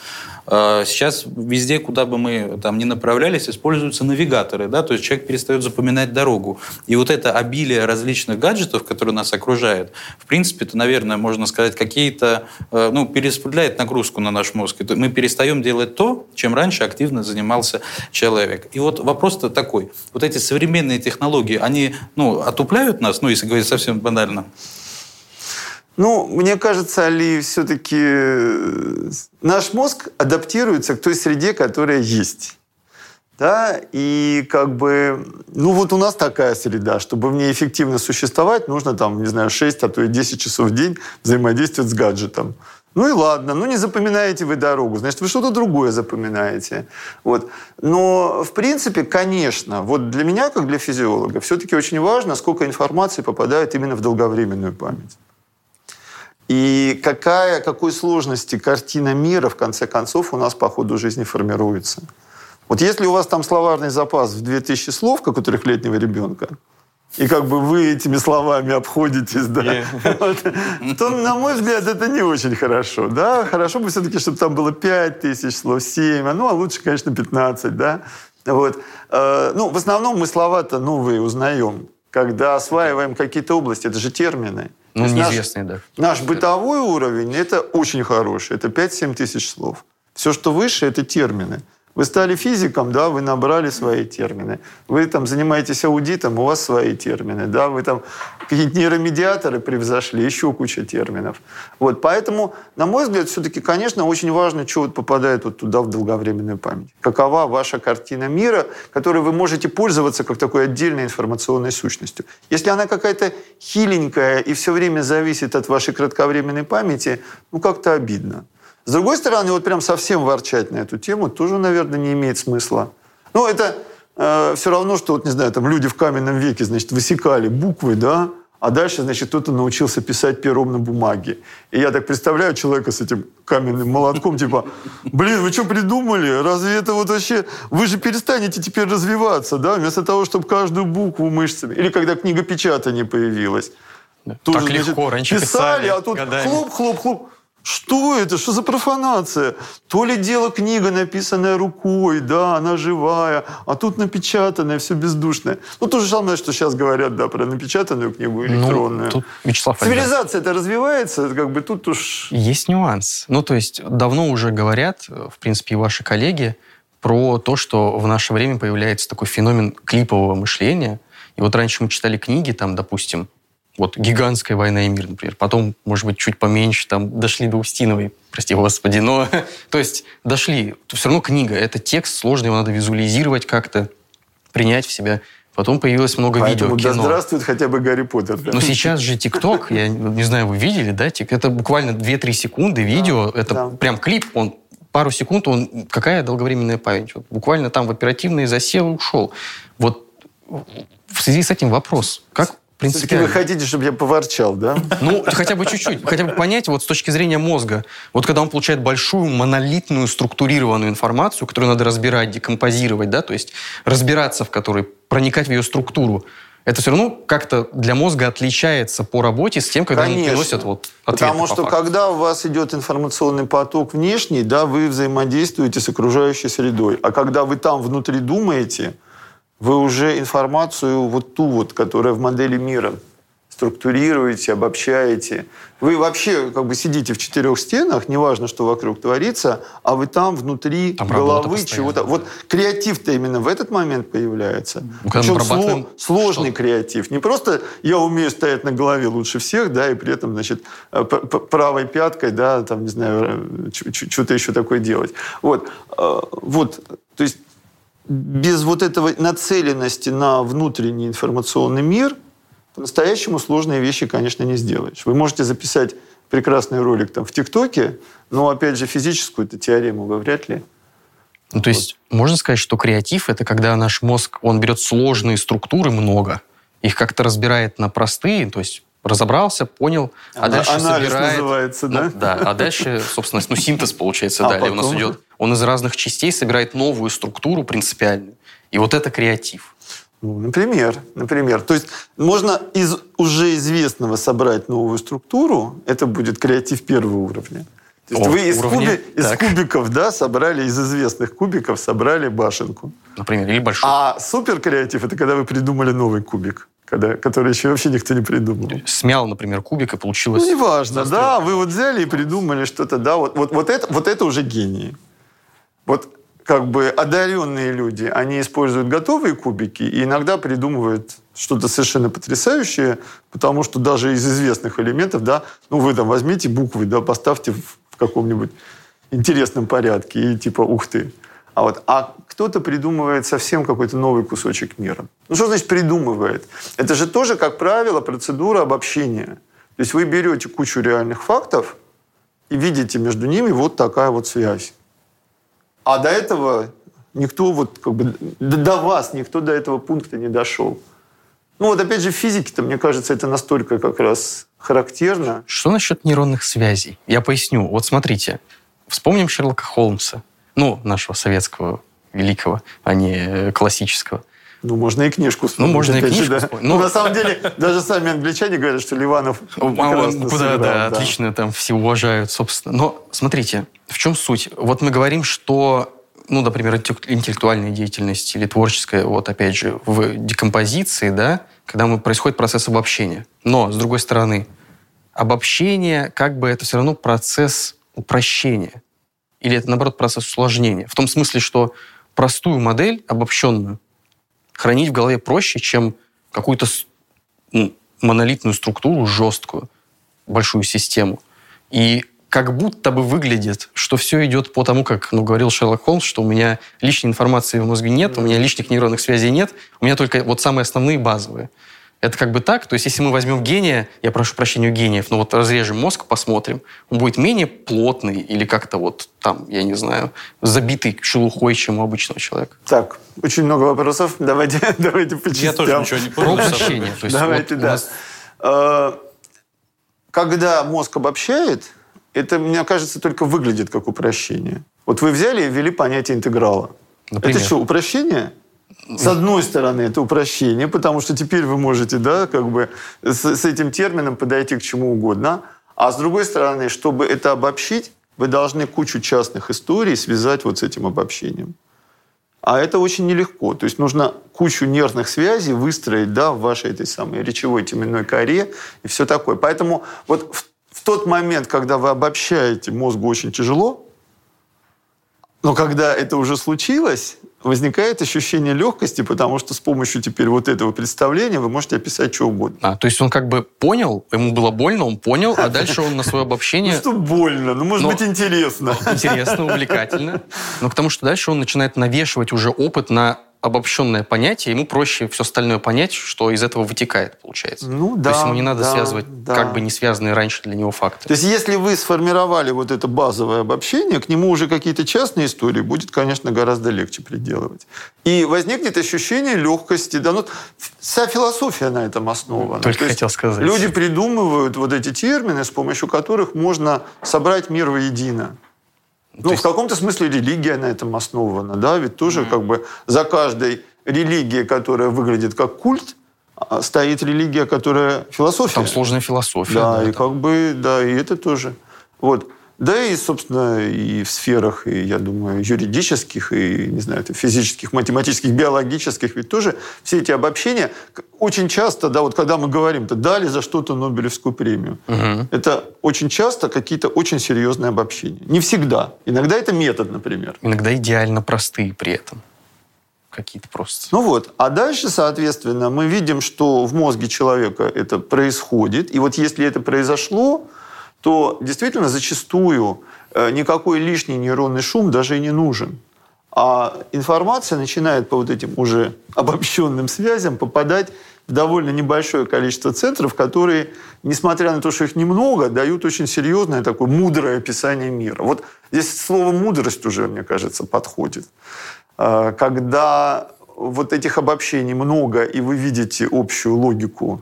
Speaker 3: Э, Сейчас везде, куда бы мы там ни направлялись, используются навигаторы, да, то есть человек перестает запоминать дорогу. И вот это обилие различных гаджетов, которые нас окружают, в принципе, это, наверное, можно сказать, какие-то, э, ну, перераспределяет нагрузку на наш мозг. Это мы перестаем делать то, чем раньше активно занимался человек. И вот вопрос-то такой. Вот эти современные технологии, они, ну, отупляют нас, ну, если говорить совсем банально?
Speaker 2: Ну, мне кажется, Али, все-таки наш мозг адаптируется к той среде, которая есть. Да, и как бы, ну вот у нас такая среда, чтобы в ней эффективно существовать, нужно там, не знаю, 6, а то и 10 часов в день взаимодействовать с гаджетом. Ну и ладно, ну не запоминаете вы дорогу, значит, вы что-то другое запоминаете. Вот. Но, в принципе, конечно, вот для меня, как для физиолога, все-таки очень важно, сколько информации попадает именно в долговременную память. И какая, какой сложности картина мира, в конце концов, у нас по ходу жизни формируется. Вот если у вас там словарный запас в 2000 слов, как у трехлетнего ребенка, и как бы вы этими словами обходитесь, да, вот, то, на мой взгляд, это не очень хорошо. Да? Хорошо бы все-таки, чтобы там было 5 тысяч слов, 7, а ну, а лучше, конечно, 15. Да? Вот. Э, Ну, в основном мы слова-то новые узнаем, когда осваиваем какие-то области, это же термины.
Speaker 1: Ну,
Speaker 2: есть наш-
Speaker 1: да.
Speaker 2: Наш бытовой уровень – это очень хороший, это 5-7 тысяч слов. Все, что выше – это термины. Вы стали физиком, да, вы набрали свои термины. Вы там занимаетесь аудитом, у вас свои термины, да, вы там какие-то нейромедиаторы превзошли, еще куча терминов. Вот, поэтому, на мой взгляд, все-таки, конечно, очень важно, что вот попадает вот туда в долговременную память. Какова ваша картина мира, которой вы можете пользоваться как такой отдельной информационной сущностью. Если она какая-то хиленькая и все время зависит от вашей кратковременной памяти, ну, как-то обидно. С другой стороны, вот прям совсем ворчать на эту тему тоже, наверное, не имеет смысла. Ну, это все равно, что, вот, не знаю, там люди в каменном веке, значит, высекали буквы, да, а дальше, значит, кто-то научился писать пером на бумаге. И я так представляю человека с этим каменным молотком, типа, блин, вы что придумали? Разве это вот вообще... Вы же перестанете теперь развиваться, да, вместо того, чтобы каждую букву мышцами... Или когда книгопечатание появилось.
Speaker 1: Так легко, раньше писали
Speaker 2: а тут
Speaker 1: годами.
Speaker 2: Что это? Что за профанация? То ли дело книга, написанная рукой, да, она живая, а тут напечатанная, все бездушное. Ну, то же самое, что сейчас говорят, да, про напечатанную книгу электронную.
Speaker 1: Ну, тут, Вячеслав
Speaker 2: Цивилизация это развивается, как бы тут уж...
Speaker 1: Есть нюанс. Ну, то есть давно уже говорят, в принципе, и ваши коллеги, про то, что в наше время появляется такой феномен клипового мышления. И вот раньше мы читали книги, там, допустим, вот «Гигантская война и мир», например. Потом, может быть, чуть поменьше, там, дошли до Устиновой, прости господи, но... то есть дошли. Все равно книга. Это текст сложный, его надо визуализировать как-то, принять в себя. Потом появилось много
Speaker 2: Поэтому
Speaker 1: видео,
Speaker 2: да
Speaker 1: кино.
Speaker 2: здравствует хотя бы Гарри Поттер. да.
Speaker 1: Но сейчас же ТикТок, я не знаю, вы видели, да? тик- Это буквально 2-3 секунды видео, это
Speaker 2: да.
Speaker 1: прям клип, он пару секунд, он какая долговременная память? Вот буквально там в оперативный засел и ушел. Вот в связи с этим вопрос, как
Speaker 2: Все-таки
Speaker 1: принципиально.
Speaker 2: вы хотите, чтобы я поворчал, да?
Speaker 1: Ну, хотя бы чуть-чуть, хотя бы понять вот с точки зрения мозга. Вот когда он получает большую монолитную структурированную информацию, которую надо разбирать, декомпозировать, да, то есть разбираться в которой, проникать в ее структуру, это все равно как-то для мозга отличается по работе с тем, когда
Speaker 2: Конечно.
Speaker 1: приносят вот ответы
Speaker 2: Потому
Speaker 1: по
Speaker 2: что
Speaker 1: факту.
Speaker 2: когда у вас идет информационный поток внешний, да, вы взаимодействуете с окружающей средой. А когда вы там внутри думаете, вы уже информацию вот ту вот, которая в модели мира, структурируете, обобщаете. Вы вообще как бы сидите в четырех стенах, неважно, что вокруг творится, а вы там внутри
Speaker 1: Там
Speaker 2: головы чего-то. Вот креатив-то именно в этот момент появляется.
Speaker 1: Ну,
Speaker 2: Причем сло- сложный
Speaker 1: что-то.
Speaker 2: креатив. Не просто я умею стоять на голове лучше всех, да, и при этом, значит, э, правой пяткой, да, там, не знаю, э, что-то еще такое делать. Вот. Э, Вот. То есть без вот этого нацеленности на внутренний информационный мир по-настоящему сложные вещи, конечно, не сделаешь. Вы можете записать прекрасный ролик там в ТикТоке, но, опять же, физическую эту теорему вы вряд ли.
Speaker 1: Ну, то есть можно сказать, что креатив — это когда наш мозг, он берет сложные структуры много, их как-то разбирает на простые, то есть разобрался, понял, а
Speaker 2: Ана-
Speaker 1: дальше
Speaker 2: анализ
Speaker 1: собирает...
Speaker 2: называется,
Speaker 1: Ну,
Speaker 2: да?
Speaker 1: да, а дальше, собственно, ну, синтез получается
Speaker 2: А
Speaker 1: далее. У нас
Speaker 2: потом?
Speaker 1: идет, он из разных частей собирает новую структуру принципиальную. И вот это креатив.
Speaker 2: Ну, например, например. То есть можно из уже известного собрать новую структуру, это будет креатив первого уровня. То есть
Speaker 1: О,
Speaker 2: вы из,
Speaker 1: уровня.
Speaker 2: куби- из кубиков, да, собрали, из известных кубиков собрали башенку.
Speaker 1: Например, или большой.
Speaker 2: А супер креатив – это когда вы придумали новый кубик, когда, который еще вообще никто не придумал.
Speaker 1: Смял, например, кубик, и получилось...
Speaker 2: Ну, неважно,
Speaker 1: застрял.
Speaker 2: да, вы вот взяли и придумали что-то, да, вот, вот, вот, это, вот это уже гении. Вот как бы одаренные люди, они используют готовые кубики и иногда придумывают что-то совершенно потрясающее, потому что даже из известных элементов, да, ну вы там возьмите буквы, да, поставьте в, каком-нибудь интересном порядке и типа ух ты. А вот, а кто-то придумывает совсем какой-то новый кусочек мира. Ну что значит придумывает? Это же тоже, как правило, процедура обобщения. То есть вы берете кучу реальных фактов и видите между ними вот такая вот связь. А до этого никто вот как бы до вас никто до этого пункта не дошел. Ну вот опять же в физике-то, мне кажется, это настолько как раз характерно.
Speaker 1: Что насчет нейронных связей? Я поясню. Вот смотрите, вспомним Шерлока Холмса, ну, нашего советского великого, а не э, классического.
Speaker 2: Ну, можно и книжку вспомнить.
Speaker 1: Ну, можно и
Speaker 2: опять же,
Speaker 1: книжку
Speaker 2: да.
Speaker 1: вспомнить.
Speaker 2: Ну,
Speaker 1: Ну,
Speaker 2: на самом деле, даже сами англичане говорят, что Ливанов
Speaker 1: А куда,
Speaker 2: сыграл,
Speaker 1: да, отлично, там все уважают, собственно. Но смотрите, в чем суть? Вот мы говорим, что, ну, например, интеллек- интеллектуальная деятельность или творческая, вот опять же, в декомпозиции, да, когда мы, происходит процесс обобщения. Но, с другой стороны, обобщение, как бы это все равно процесс упрощения. Или это, наоборот, процесс усложнения. В том смысле, что простую модель, обобщенную, хранить в голове проще, чем какую-то ну, монолитную структуру, жесткую, большую систему. И как будто бы выглядит, что все идет по тому, как ну, говорил Шерлок Холмс, что у меня лишней информации в мозге нет, у меня лишних нейронных связей нет, у меня только вот самые основные базовые. Это как бы так. То есть, если мы возьмем гения, я прошу прощения у гениев, но вот разрежем мозг, посмотрим, он будет менее плотный или как-то вот там, я не знаю, забитый шелухой, чем у обычного человека.
Speaker 2: Так, очень много вопросов. Давайте, давайте по
Speaker 3: Я тоже ничего не
Speaker 1: Про
Speaker 3: понял.
Speaker 1: есть
Speaker 2: Давайте,
Speaker 1: вот
Speaker 2: да.
Speaker 1: нас-
Speaker 2: Э, Когда мозг обобщает, это, мне кажется, только выглядит как упрощение. Вот вы взяли и ввели понятие интеграла.
Speaker 1: Например?
Speaker 2: Это что, упрощение? С одной стороны, это упрощение, потому что теперь вы можете, да, как бы с, с этим термином подойти к чему угодно. А с другой стороны, чтобы это обобщить, вы должны кучу частных историй связать вот с этим обобщением. А это очень нелегко. То есть нужно кучу нервных связей выстроить да, в вашей этой самой речевой теменной коре и все такое. Поэтому вот в, в тот момент, когда вы обобщаете, мозгу очень тяжело, но когда это уже случилось, возникает ощущение легкости, потому что с помощью теперь вот этого представления вы можете описать что угодно.
Speaker 1: А, то есть он как бы понял, ему было больно, он понял, а дальше он на свое
Speaker 2: Ну
Speaker 1: обобщение
Speaker 2: что больно, ну может быть интересно.
Speaker 1: интересно, увлекательно. Но к тому, что дальше он начинает навешивать уже опыт на обобщенное понятие, ему проще все остальное понять, что из этого вытекает, получается.
Speaker 2: Ну да.
Speaker 1: То есть ему не надо
Speaker 2: да,
Speaker 1: связывать
Speaker 2: да.
Speaker 1: как бы не связанные раньше для него факты.
Speaker 2: То есть если вы сформировали вот это базовое обобщение, к нему уже какие-то частные истории будет, конечно, гораздо легче приделывать. И возникнет ощущение легкости. Да, ну, вся философия на этом основана.
Speaker 1: Только
Speaker 2: То есть
Speaker 1: хотел сказать.
Speaker 2: Люди придумывают вот эти термины, с помощью которых можно собрать мир воедино. Ну,
Speaker 1: есть-
Speaker 2: в каком-то смысле религия на этом основана, да, ведь тоже как бы за каждой религией, которая выглядит как культ, а, стоит религия, которая философия.
Speaker 1: Там сложная философия.
Speaker 2: Да, и
Speaker 1: там.
Speaker 2: как бы, да, и это тоже. Вот. Да и, собственно, и в сферах, и, я думаю, юридических, и, не знаю, физических, математических, биологических, ведь тоже все эти обобщения очень часто, да, вот когда мы говорим, то дали за что-то Нобелевскую премию,
Speaker 1: Мгм.
Speaker 2: это очень часто какие-то очень серьезные обобщения. Не всегда. Иногда это метод, например.
Speaker 1: Иногда идеально простые при этом. Какие-то просто.
Speaker 2: Ну вот, а дальше, соответственно, мы видим, что в мозге человека это происходит. И вот если это произошло, то действительно зачастую э, никакой лишний нейронный шум даже и не нужен. А информация начинает по вот этим уже обобщенным связям попадать в довольно небольшое количество центров, которые, несмотря на то, что их немного, дают очень серьезное такое мудрое описание мира. Вот здесь слово «мудрость» уже, мне кажется, подходит. А, Когда вот этих обобщений много, и вы видите общую логику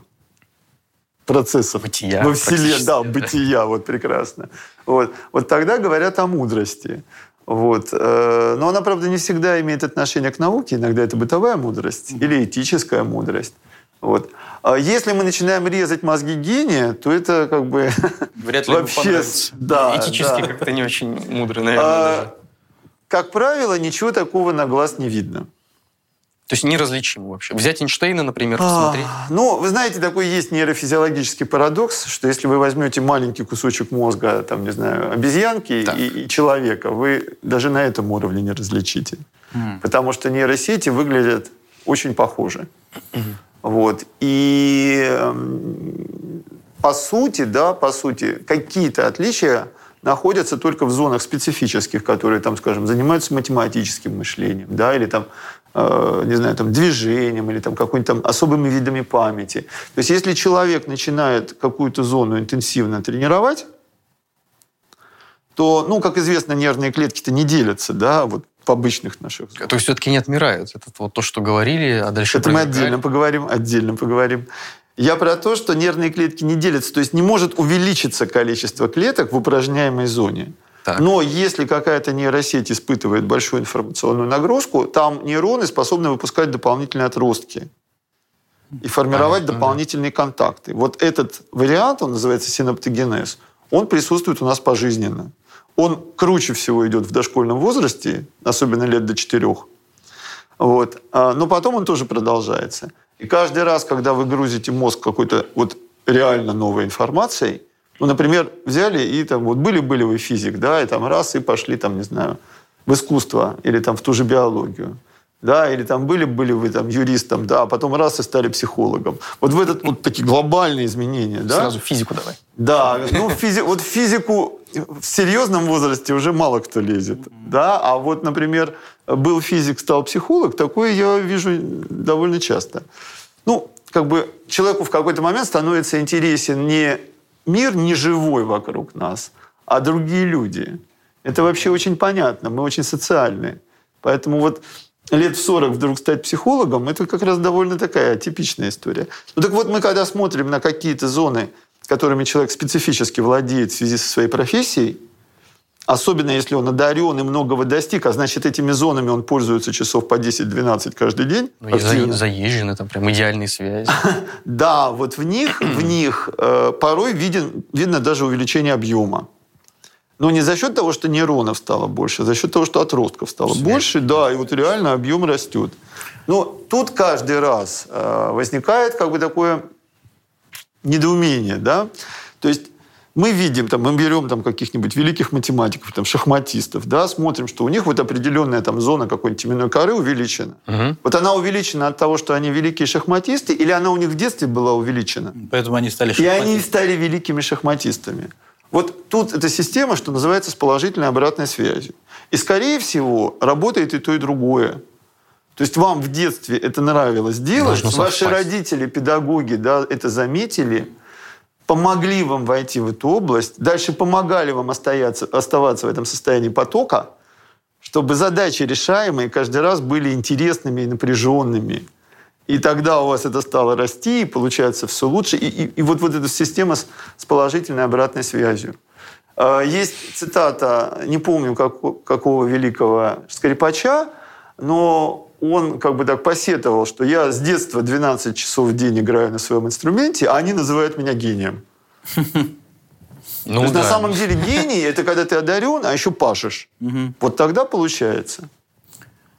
Speaker 2: процессов
Speaker 1: Бытия
Speaker 2: во Вселенной, да, бытия, вот прекрасно. Вот, вот тогда говорят о мудрости. Вот. э, Но она, правда, не всегда имеет отношение к науке. Иногда это бытовая мудрость или этическая мудрость. Вот. А если мы начинаем резать мозги гения, то это как бы
Speaker 3: Вряд ли
Speaker 2: вообще... Да,
Speaker 1: Этически
Speaker 2: да.
Speaker 1: как-то не очень мудро, наверное,
Speaker 2: А,
Speaker 1: даже.
Speaker 2: Как правило, ничего такого на глаз не видно.
Speaker 1: То есть неразличимо вообще. Взять Эйнштейна, например, посмотреть.
Speaker 2: А, Ну, вы знаете, такой есть нейрофизиологический парадокс, что если вы возьмете маленький кусочек мозга, там, не знаю, обезьянки
Speaker 1: Так.
Speaker 2: и, и человека, вы даже на этом уровне не различите.
Speaker 3: М.
Speaker 2: Потому что нейросети выглядят очень похоже. Вот. И эм, по сути, да, по сути, какие-то отличия находятся только в зонах специфических, которые, там, скажем, занимаются математическим мышлением, да, или там, не знаю, там, движением, или там какими-то там особыми видами памяти. То есть, если человек начинает какую-то зону интенсивно тренировать, то, ну, как известно, нервные клетки-то не делятся, да, вот в обычных наших зонах.
Speaker 1: То есть все-таки не отмирают. Это вот то, что говорили, а дальше...
Speaker 2: Это мы отдельно поговорим, отдельно поговорим. Я про то, что нервные клетки не делятся, то есть не может увеличиться количество клеток в упражняемой зоне.
Speaker 1: Так.
Speaker 2: Но если какая-то нейросеть испытывает большую информационную нагрузку, там нейроны способны выпускать дополнительные отростки и формировать
Speaker 1: Понятно, да.
Speaker 2: дополнительные контакты. Вот этот вариант, он называется синаптогенез, он присутствует у нас пожизненно. Он круче всего идет в дошкольном возрасте, особенно лет до четырех. Вот. А, Но потом он тоже продолжается. И каждый раз, когда вы грузите мозг какой-то вот реально новой информацией, ну, например, взяли и там вот были-были вы физик, да, и там раз и пошли там, не знаю, в искусство или там в ту же биологию, да, или там были-были вы там юристом, да, а потом раз и стали психологом. Вот в этот вот такие глобальные изменения, да?
Speaker 1: Сразу физику давай.
Speaker 2: Да, ну физи- вот физику в серьезном возрасте уже мало кто лезет, да, а вот, например, был физик, стал психолог, такое я вижу довольно часто. Ну, как бы человеку в какой-то момент становится интересен не мир неживой вокруг нас, а другие люди. Это вообще очень понятно, мы очень социальные. Поэтому вот лет в 40 вдруг стать психологом, это как раз довольно такая типичная история. Ну так вот мы когда смотрим на какие-то зоны, которыми человек специфически владеет в связи со своей профессией, особенно если он одарен и многого достиг, а значит этими зонами он пользуется часов по 10-12 каждый день.
Speaker 1: Ну, и
Speaker 2: активно.
Speaker 1: заезжены, там прям идеальные связи.
Speaker 2: Да, вот в них, в них э, порой виден, видно даже увеличение объема. Но не за счет того, что нейронов стало больше, а за счет того, что отростков стало
Speaker 1: Связь.
Speaker 2: больше, да, и вот реально объем растет. Но тут каждый раз э, возникает как бы такое недоумение, да, то есть мы видим, там, мы берем там, каких-нибудь великих математиков, там, шахматистов, да, смотрим, что у них вот определенная там, зона какой-нибудь теменной коры увеличена.
Speaker 1: Мгм.
Speaker 2: Вот она увеличена от того, что они великие шахматисты, или она у них в детстве была увеличена?
Speaker 3: Поэтому они стали
Speaker 2: И они
Speaker 3: шахматистами.
Speaker 2: стали великими шахматистами. Вот тут эта система, что называется, с положительной обратной связью. И, скорее всего, работает и то, и другое. То есть вам в детстве это нравилось делать,
Speaker 1: Должно
Speaker 2: ваши
Speaker 1: совпасть.
Speaker 2: родители, педагоги, да, это заметили, помогли вам войти в эту область, дальше помогали вам оставаться, оставаться в этом состоянии потока, чтобы задачи решаемые каждый раз были интересными и напряженными. И тогда у вас это стало расти, и получается все лучше. И, и- и вот, вот эта система с, с положительной обратной связью. А, Есть цитата, не помню как- какого великого скрипача, но он как бы так посетовал, что я с детства 12 часов в день играю на своем инструменте, а они называют меня гением.
Speaker 1: Ну
Speaker 2: То есть
Speaker 1: да.
Speaker 2: на самом деле гений – это когда ты одарен, а еще пашешь. Вот тогда получается.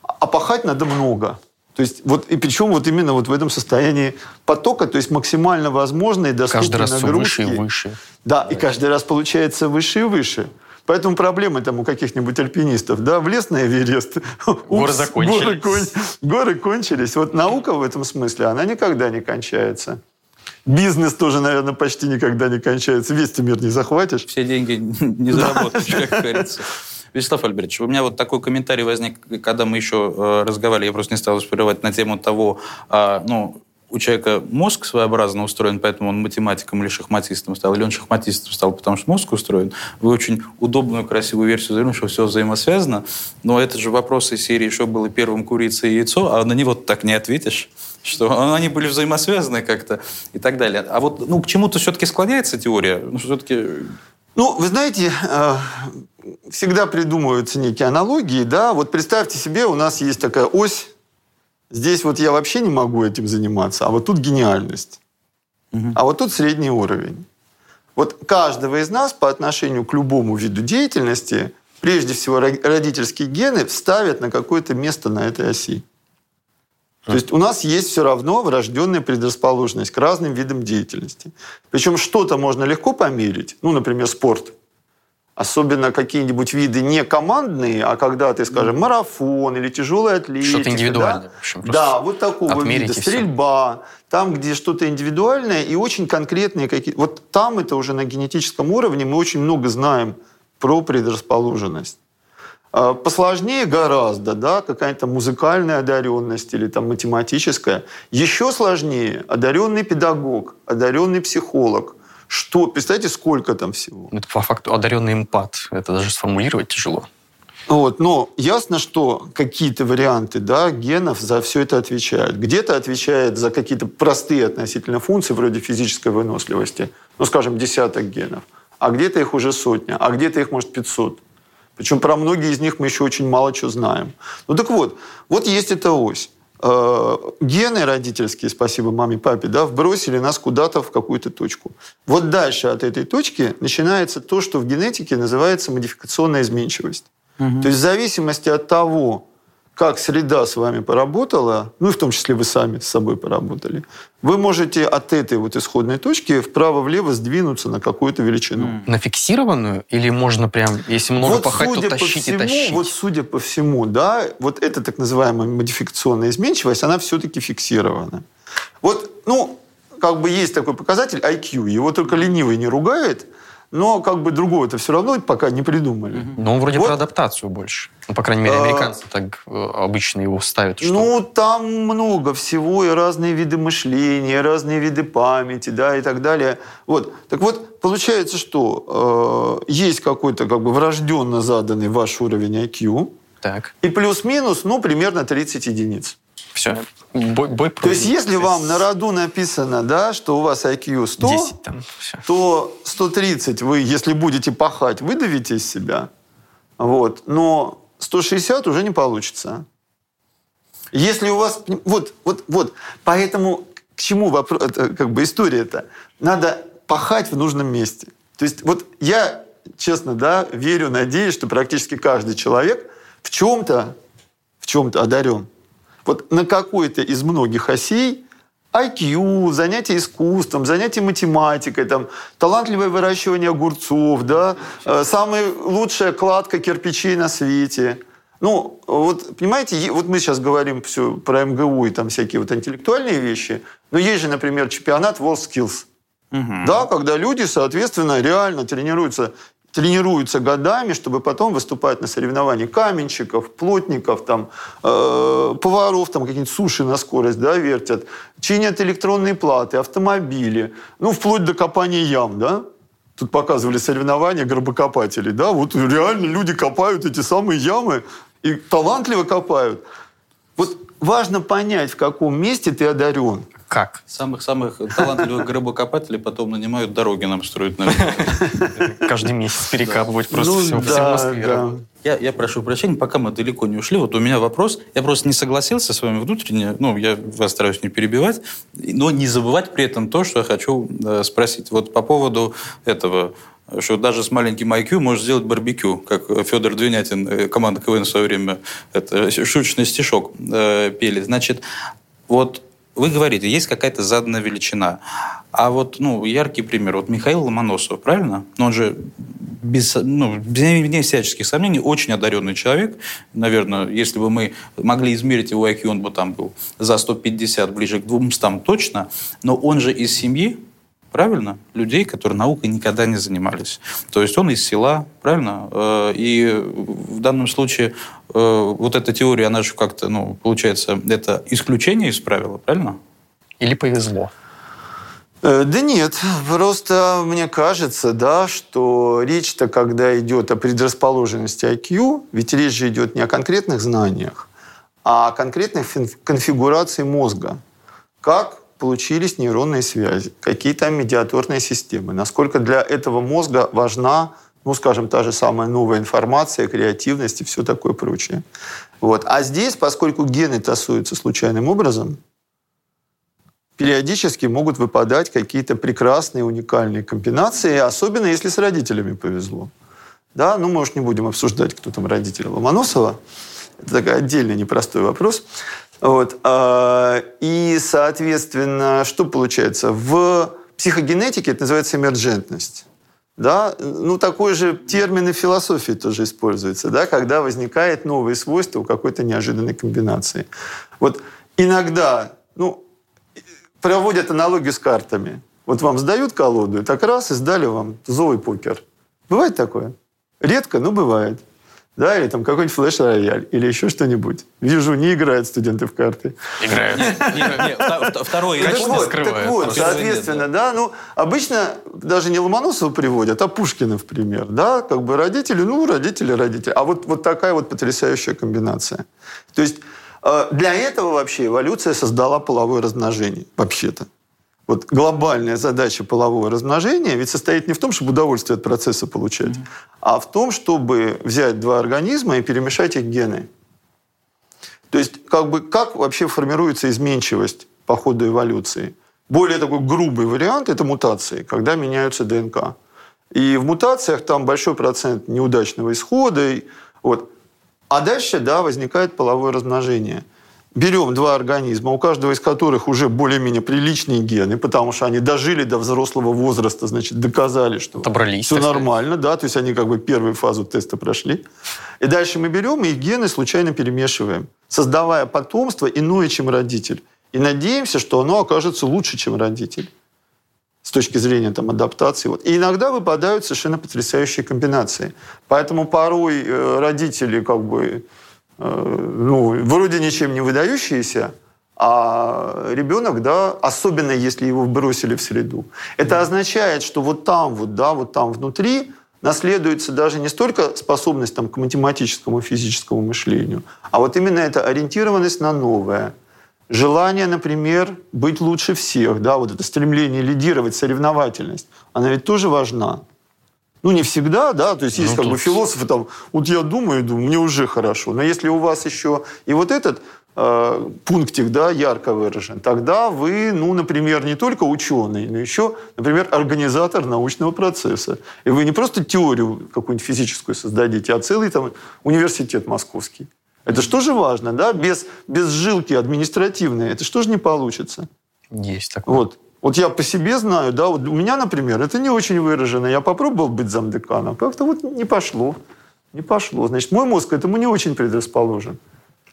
Speaker 2: А пахать надо много. То есть вот, и причем вот именно вот в этом состоянии потока, то есть максимально возможные доступные
Speaker 1: Каждый раз
Speaker 2: нагрузки.
Speaker 1: выше и выше.
Speaker 2: Да, и каждый раз получается выше и выше. Поэтому проблемы там у каких-нибудь альпинистов. Да, влез на Эверест.
Speaker 1: Горы
Speaker 2: упс,
Speaker 1: закончились.
Speaker 2: Горы, кон- горы кончились. Вот наука в этом смысле, она никогда не кончается. Бизнес тоже, наверное, почти никогда не кончается. Весь ты мир не захватишь.
Speaker 3: Все деньги не заработаешь, как говорится. Вячеслав Альбертович, у меня вот такой комментарий возник, когда мы еще э, разговаривали, я просто не стал успевать на тему того, а, ну, у человека мозг своеобразно устроен, поэтому он математиком или шахматистом стал, или он шахматистом стал, потому что мозг устроен. Вы очень удобную, красивую версию заявили, что все взаимосвязано, но это же вопрос из серии, что было первым, курица и яйцо, а на него так не ответишь что они были взаимосвязаны как-то и так далее. А вот ну, к чему-то все-таки склоняется теория? Ну, все-таки
Speaker 2: Ну, вы знаете, э, всегда придумываются некие аналогии, да. Вот представьте себе, у нас есть такая ось. Здесь вот я вообще не могу этим заниматься, а вот тут гениальность. А вот тут средний уровень. Вот каждого из нас по отношению к любому виду деятельности, прежде всего ро- родительские гены вставят на какое-то место на этой оси. То есть у нас есть все равно врожденная предрасположенность к разным видам деятельности. Причем что-то можно легко померить, ну, например, спорт. Особенно какие-нибудь виды не командные, а когда ты, скажем, марафон или тяжелая атлетика.
Speaker 1: Что-то индивидуальное,
Speaker 2: Да,
Speaker 1: в общем,
Speaker 2: да вот такого вида. Стрельба, там, где что-то индивидуальное и очень конкретные какие Вот там это уже на генетическом уровне мы очень много знаем про предрасположенность. А, Посложнее гораздо, да, какая-то музыкальная одаренность или там математическая. Еще сложнее одаренный педагог, одаренный психолог. Что, представьте, сколько там всего.
Speaker 1: Это по факту одаренный эмпат. Это даже сформулировать тяжело.
Speaker 2: Вот, но ясно, что какие-то варианты да, генов за все это отвечают. Где-то отвечает за какие-то простые относительно функции, вроде физической выносливости, ну, скажем, десяток генов, а где-то их уже сотня, а где-то их, может, 500. Причем про многие из них мы еще очень мало чего знаем. Ну так вот, вот есть эта ось. Э, Гены родительские, спасибо маме, папе, да, вбросили нас куда-то в какую-то точку. Вот дальше от этой точки начинается то, что в генетике называется модификационная изменчивость. То есть в зависимости от того, как среда с вами поработала, ну и в том числе вы сами с собой поработали, вы можете от этой вот исходной точки вправо-влево сдвинуться на какую-то величину.
Speaker 1: На фиксированную? Или можно прям, если много пахать, то тащить
Speaker 2: всему,
Speaker 1: и тащить?
Speaker 2: Вот судя по всему, да, вот эта так называемая модификационная изменчивость, она все-таки фиксирована. Вот, ну, как бы есть такой показатель IQ, его только ленивый не ругает, но как бы другого-то все равно пока не придумали.
Speaker 1: Ну, он вроде
Speaker 2: Вот.
Speaker 1: про адаптацию больше. Ну, по крайней мере,
Speaker 2: А,
Speaker 1: американцы так э, обычно его ставят. Что...
Speaker 2: Ну, там много всего, и разные виды мышления, разные виды памяти, да, и так далее. Вот. Так вот, получается, что э, есть какой-то как бы врожденно заданный ваш уровень IQ,
Speaker 1: Так,
Speaker 2: и плюс-минус, ну, примерно 30 единиц.
Speaker 1: Все. Бой, бой
Speaker 2: То есть, если вам на роду написано, да, что у вас IQ 100,
Speaker 1: 10 там, все.
Speaker 2: то 130 вы, если будете пахать, выдавите из себя. Вот. Но 160 уже не получится. Если у вас... Вот, вот, вот. Поэтому к чему вопрос, как бы история-то? Надо пахать в нужном месте. То есть вот я, честно, да, верю, надеюсь, что практически каждый человек в чем-то, в чем-то одарен. Вот на какой-то из многих осей IQ, занятия искусством, занятия математикой, там, талантливое выращивание огурцов, да, э, самая лучшая кладка кирпичей на свете. Ну, вот, понимаете, вот мы сейчас говорим все про МГУ и там всякие вот интеллектуальные вещи, но есть же, например, чемпионат WorldSkills, да, когда люди, соответственно, реально тренируются тренируются годами, чтобы потом выступать на соревнованиях каменщиков, плотников, там, э, поваров, там какие-нибудь суши на скорость да, вертят, чинят электронные платы, автомобили, ну, вплоть до копания ям, да? Тут показывали соревнования гробокопателей, да? Вот реально люди копают эти самые ямы и талантливо копают. Вот важно понять, в каком месте ты одарен.
Speaker 1: Как?
Speaker 3: Самых-самых талантливых гробокопателей потом нанимают дороги нам строить.
Speaker 1: Каждый месяц перекапывать просто
Speaker 2: Ну,
Speaker 1: все, Москве.
Speaker 3: Я, я прошу прощения, пока мы далеко не ушли, вот у меня вопрос. Я просто не согласился с вами внутренне, ну, я вас стараюсь не перебивать, но не забывать при этом то, что я хочу э, спросить. Вот по поводу этого, что даже с маленьким IQ можешь сделать барбекю, как Федор Двинятин, э, команда КВН в свое время, это шуточный стишок э, пели. Значит, вот вы говорите, есть какая-то заданная величина. А вот, ну, яркий пример. Вот Михаил Ломоносов, правильно? Но он же без, ну, вне всяческих сомнений очень одаренный человек. Наверное, если бы мы могли измерить его IQ, он бы там был за 150, ближе к 200 точно. Но он же из семьи, правильно? Людей, которые наукой никогда не занимались. То есть он из села, правильно? Э, И в данном случае э, вот эта теория, она же как-то, ну, получается, это исключение из правила, правильно?
Speaker 1: Или повезло.
Speaker 2: Э, Да нет, просто мне кажется, да, что речь-то, когда идет о предрасположенности IQ, ведь речь же идет не о конкретных знаниях, а о конкретной конфигурации мозга. Как получились нейронные связи, какие там медиаторные системы, насколько для этого мозга важна, ну, скажем, та же самая новая информация, креативность и все такое прочее. Вот. А здесь, поскольку гены тасуются случайным образом, периодически могут выпадать какие-то прекрасные, уникальные комбинации, особенно если с родителями повезло. Да, ну, может, не будем обсуждать, кто там родители Ломоносова. Это такой отдельный непростой вопрос. Вот. а, И, соответственно, что получается? В психогенетике это называется эмерджентность. Да? Ну, такой же термин и философии тоже используется, да? когда возникает новые свойства у какой-то неожиданной комбинации. Вот иногда, ну, проводят аналогию с картами. Вот вам сдают колоду, и так раз, и сдали вам злой покер. Бывает такое? Редко, но бывает. Да, или там какой-нибудь флеш-рояль, или еще что-нибудь. Вижу, не играют студенты в карты.
Speaker 1: Играют. Конечно,
Speaker 2: вот,
Speaker 1: скрывают.
Speaker 2: так вот, соответственно, да, ну, обычно даже не Ломоносова приводят, а Пушкина, в пример, да, как бы родители, ну, родители, родители. А вот, вот такая вот потрясающая комбинация. То есть э, для этого вообще эволюция создала половое размножение, вообще-то. Вот глобальная задача полового размножения ведь состоит не в том, чтобы удовольствие от процесса получать, а в том, чтобы взять два организма и перемешать их гены. То есть, как бы, как вообще формируется изменчивость по ходу эволюции? Более такой грубый вариант – это мутации, когда меняются ДНК. И в мутациях там большой процент неудачного исхода. и Вот. А дальше, да, возникает половое размножение. Берем два организма, у каждого из которых уже более-менее приличные гены, потому что они дожили до взрослого возраста, значит, доказали, что
Speaker 1: Отобрались,
Speaker 2: все нормально, да, то есть они как бы первую фазу теста прошли. И дальше мы берем и их гены случайно перемешиваем, создавая потомство иное, чем родитель. И надеемся, что оно окажется лучше, чем родитель с точки зрения там, адаптации. Вот. И иногда выпадают совершенно потрясающие комбинации. Поэтому порой э, родители как бы, ну, вроде ничем не выдающиеся, а ребенок, да, особенно если его бросили в среду, это означает, что вот там, вот, да, вот там внутри наследуется даже не столько способность там, к математическому, физическому мышлению, а вот именно эта ориентированность на новое. Желание, например, быть лучше всех, да, вот это стремление лидировать, соревновательность, она ведь тоже важна. Ну, не всегда, да, то есть есть
Speaker 1: Ну,
Speaker 2: как бы
Speaker 1: тут-
Speaker 2: философы там, вот я думаю, думаю, мне уже хорошо. Но если у вас еще и вот этот э, пунктик, да, ярко выражен, тогда вы, ну, например, не только ученый, но еще, например, организатор научного процесса. И вы не просто теорию какую-нибудь физическую создадите, а целый там университет московский. Это что же важно, да? Без, без жилки административной это что же не получится?
Speaker 1: Есть такое.
Speaker 2: Вот. Вот я по себе знаю, да, вот у меня, например, это не очень выражено. Я попробовал быть замдеканом, как-то вот не пошло. Не пошло. Значит, мой мозг к этому не очень предрасположен.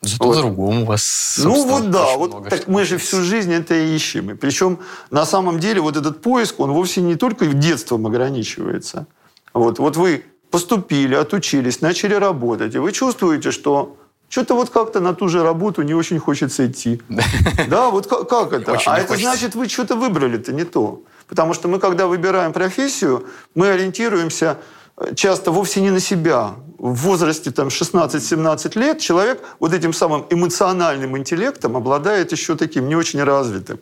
Speaker 1: Зато
Speaker 2: Вот.
Speaker 1: по-другому у вас,
Speaker 2: Ну вот да, вот так мы же всю жизнь это и ищем. И причем на самом деле вот этот поиск, он вовсе не только в детством ограничивается. Вот, вот вы поступили, отучились, начали работать, и вы чувствуете, что что-то вот как-то на ту же работу не очень хочется идти. Да, вот как, как это?
Speaker 1: Очень
Speaker 2: а это
Speaker 1: хочется.
Speaker 2: значит, вы что-то выбрали-то не то. Потому что мы, когда выбираем профессию, мы ориентируемся э, часто вовсе не на себя. В возрасте там, 16-17 лет человек вот этим самым эмоциональным интеллектом обладает еще таким не очень развитым.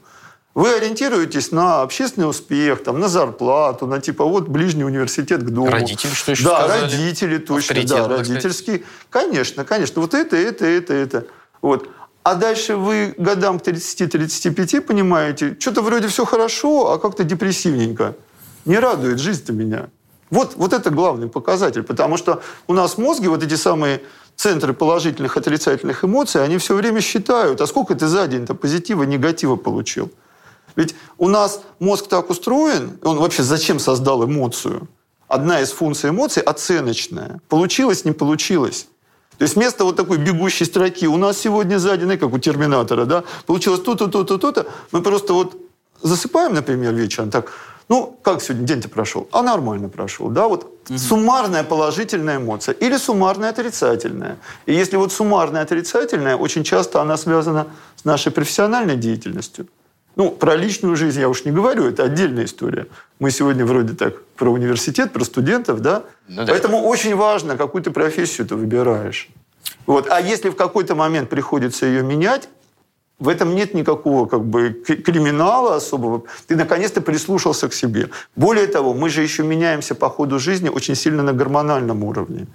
Speaker 2: Вы ориентируетесь на общественный успех, там, на зарплату, на типа вот ближний университет к дому.
Speaker 1: Родители, что еще
Speaker 2: Да,
Speaker 1: сказали?
Speaker 2: родители точно,
Speaker 1: Авторитет,
Speaker 2: да,
Speaker 1: так сказать.
Speaker 2: Конечно, конечно. Вот это, это, это, это. Вот. А дальше вы годам к 30-35 понимаете, что-то вроде все хорошо, а как-то депрессивненько. Не радует жизнь-то меня. Вот, вот это главный показатель, потому что у нас в мозге вот эти самые центры положительных, отрицательных эмоций, они все время считают, а сколько ты за день-то позитива, негатива получил. Ведь у нас мозг так устроен, он вообще зачем создал эмоцию? Одна из функций эмоций оценочная. Получилось, не получилось. То есть вместо вот такой бегущей строки у нас сегодня сзади, ну, как у Терминатора, да, получилось то-то, то-то, то-то, мы просто вот засыпаем, например, вечером, так, ну, как сегодня день-то прошел? А нормально прошел, да, вот суммарная положительная эмоция или суммарная отрицательная. И если вот суммарная отрицательная, очень часто она связана с нашей профессиональной деятельностью. Ну, про личную жизнь я уж не говорю, это отдельная история. Мы сегодня вроде так про университет, про студентов, да?
Speaker 1: Ну да.
Speaker 2: Поэтому очень важно, какую ты профессию ты выбираешь. Вот. А если в какой-то момент приходится ее менять, в этом нет никакого как бы криминала особого. Ты наконец-то прислушался к себе. Более того, мы же еще меняемся по ходу жизни очень сильно на гормональном уровне.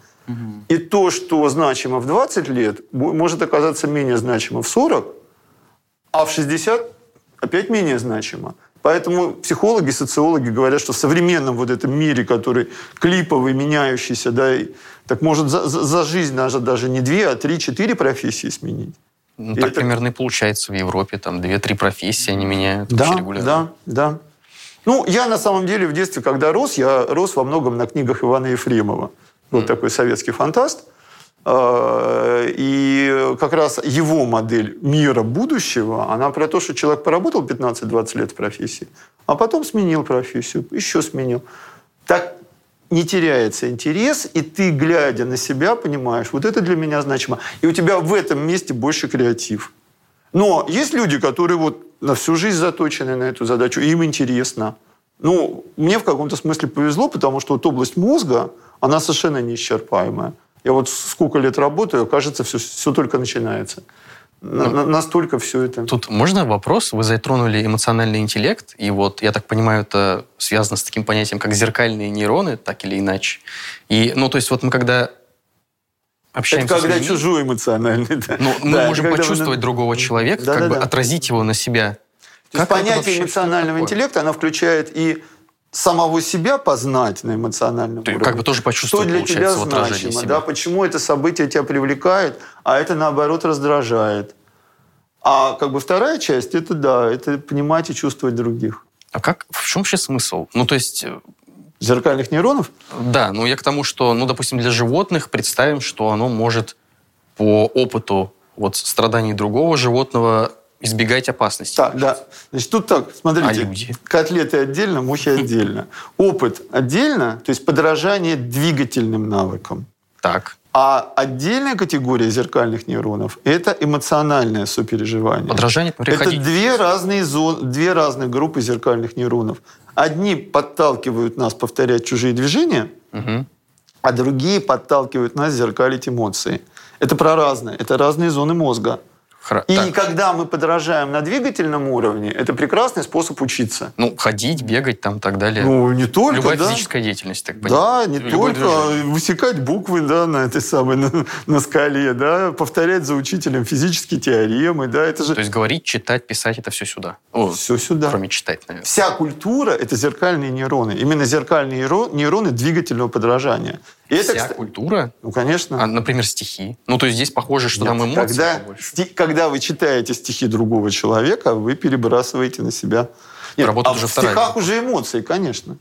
Speaker 2: И то, что значимо в 20 лет, может оказаться менее значимо в 40, а в 60 опять менее значимо. Поэтому психологи, социологи говорят, что в современном вот этом мире, который клиповый, меняющийся, да, и- так может за, за- за жизнь даже, даже не две, а три-четыре профессии сменить.
Speaker 1: Ну,
Speaker 2: И
Speaker 1: так
Speaker 2: это-
Speaker 1: примерно и получается в Европе. Там две-три профессии они меняют
Speaker 2: Да,
Speaker 1: регулярно.
Speaker 2: да, да. Ну, я на самом деле в детстве, когда рос, я рос во многом на книгах Ивана Ефремова. Вот такой советский фантаст. Э, И как раз его модель мира будущего, она про то, что человек поработал 15-20 лет в профессии, а потом сменил профессию, еще сменил. Так не теряется интерес, и ты, глядя на себя, понимаешь, вот это для меня значимо. И у тебя в этом месте больше креатив. Но есть люди, которые вот на всю жизнь заточены на эту задачу, и им интересно. Ну, мне в каком-то смысле повезло, потому что вот область мозга, она совершенно неисчерпаемая. Я вот сколько лет работаю, кажется, все, все только начинается. На- на- настолько все это...
Speaker 1: Тут можно вопрос? Вы затронули эмоциональный интеллект, и вот, я так понимаю, это связано с таким понятием, как зеркальные нейроны, так или иначе. И, ну, то есть вот мы когда
Speaker 2: Это
Speaker 1: общаемся
Speaker 2: когда
Speaker 1: с людьми,
Speaker 2: чужой эмоциональный. Да.
Speaker 1: ну, мы
Speaker 2: Да, это
Speaker 1: можем
Speaker 2: когда вы-
Speaker 1: почувствовать другого человека, как бы
Speaker 2: Да-да-да.
Speaker 1: отразить его на себя.
Speaker 2: То есть
Speaker 1: Как это
Speaker 2: понятие эмоционального
Speaker 1: это такое?
Speaker 2: интеллекта, оно включает и самого себя познать на эмоциональном
Speaker 1: есть
Speaker 2: уровне.
Speaker 1: как бы тоже
Speaker 2: что
Speaker 1: почувствовать,
Speaker 2: для тебя значимо,
Speaker 1: себя.
Speaker 2: да, почему это событие тебя привлекает, а это, наоборот, раздражает. А как бы вторая часть, это да, это понимать и чувствовать других.
Speaker 1: А как, в чем вообще смысл? Ну, то есть, э,
Speaker 2: Зеркальных нейронов?
Speaker 1: да, ну я к тому, что, ну, допустим, для животных представим, что оно может по опыту вот страданий другого животного избегать опасности.
Speaker 2: Так, да. Значит, тут так, смотрите.
Speaker 1: А люди?
Speaker 2: Котлеты отдельно, мухи отдельно. Опыт отдельно, то есть подражание двигательным навыкам.
Speaker 1: Так.
Speaker 2: А отдельная категория зеркальных нейронов – это эмоциональное сопереживание.
Speaker 1: Подражание,
Speaker 2: Это две разные, зон, две разные группы зеркальных нейронов. Одни подталкивают нас повторять чужие движения,
Speaker 1: Мгм.
Speaker 2: а другие подталкивают нас зеркалить эмоции. Это про разное. Это разные зоны мозга.
Speaker 1: Хра-
Speaker 2: И
Speaker 1: так.
Speaker 2: когда мы подражаем на двигательном уровне, это прекрасный способ учиться.
Speaker 1: Ну, ходить, бегать там и так далее.
Speaker 2: Ну, не только,
Speaker 1: Любая
Speaker 2: да.
Speaker 1: физическая деятельность, так
Speaker 2: Да,
Speaker 1: понимаю.
Speaker 2: не
Speaker 1: Любое
Speaker 2: только
Speaker 1: движение.
Speaker 2: высекать буквы да, на этой самой на, на скале, да, повторять за учителем физические теоремы, да, это же
Speaker 1: То есть говорить, читать, писать, это все сюда. О,
Speaker 2: все сюда.
Speaker 1: Кроме читать, наверное.
Speaker 2: Вся культура – это зеркальные нейроны. Именно зеркальные нейро- нейроны двигательного подражания. И это,
Speaker 1: Вся
Speaker 2: кста-
Speaker 1: культура,
Speaker 2: ну, конечно.
Speaker 1: а, например, стихи. Ну, то есть здесь похоже, что
Speaker 2: Нет,
Speaker 1: там эмоции
Speaker 2: когда, сти- когда вы читаете стихи другого человека, вы перебрасываете на себя.
Speaker 1: Работает
Speaker 2: а
Speaker 1: уже
Speaker 2: в
Speaker 1: вторая
Speaker 2: стихах уже эмоции, конечно.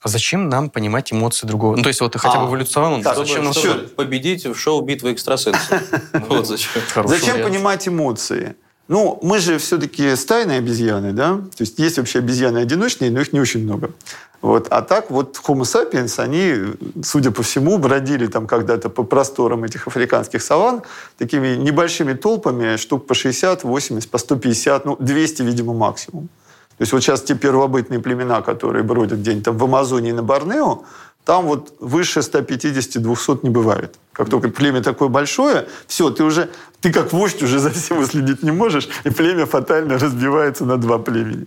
Speaker 1: А зачем нам понимать эмоции другого? Ну, то есть вот хотя бы
Speaker 2: А,
Speaker 1: эволюционно,
Speaker 2: так,
Speaker 1: зачем нам...
Speaker 2: Чё?
Speaker 3: Чтобы победить в шоу «Битва экстрасенсов». Вот зачем.
Speaker 2: Зачем понимать эмоции? Ну, мы же все-таки стайные обезьяны, да? То есть есть вообще обезьяны одиночные, но их не очень много. Вот. А так вот Homo sapiens, они, судя по всему, бродили там когда-то по просторам этих африканских саван такими небольшими толпами, штук по 60, 80, по 150, ну, 200, видимо, максимум. То есть вот сейчас те первобытные племена, которые бродят где-нибудь там в Амазонии на Борнео, там вот выше 150-200 не бывает. Как только племя такое большое, все, ты уже, ты как вождь уже за всем выследить не можешь, и племя фатально разбивается на два племени.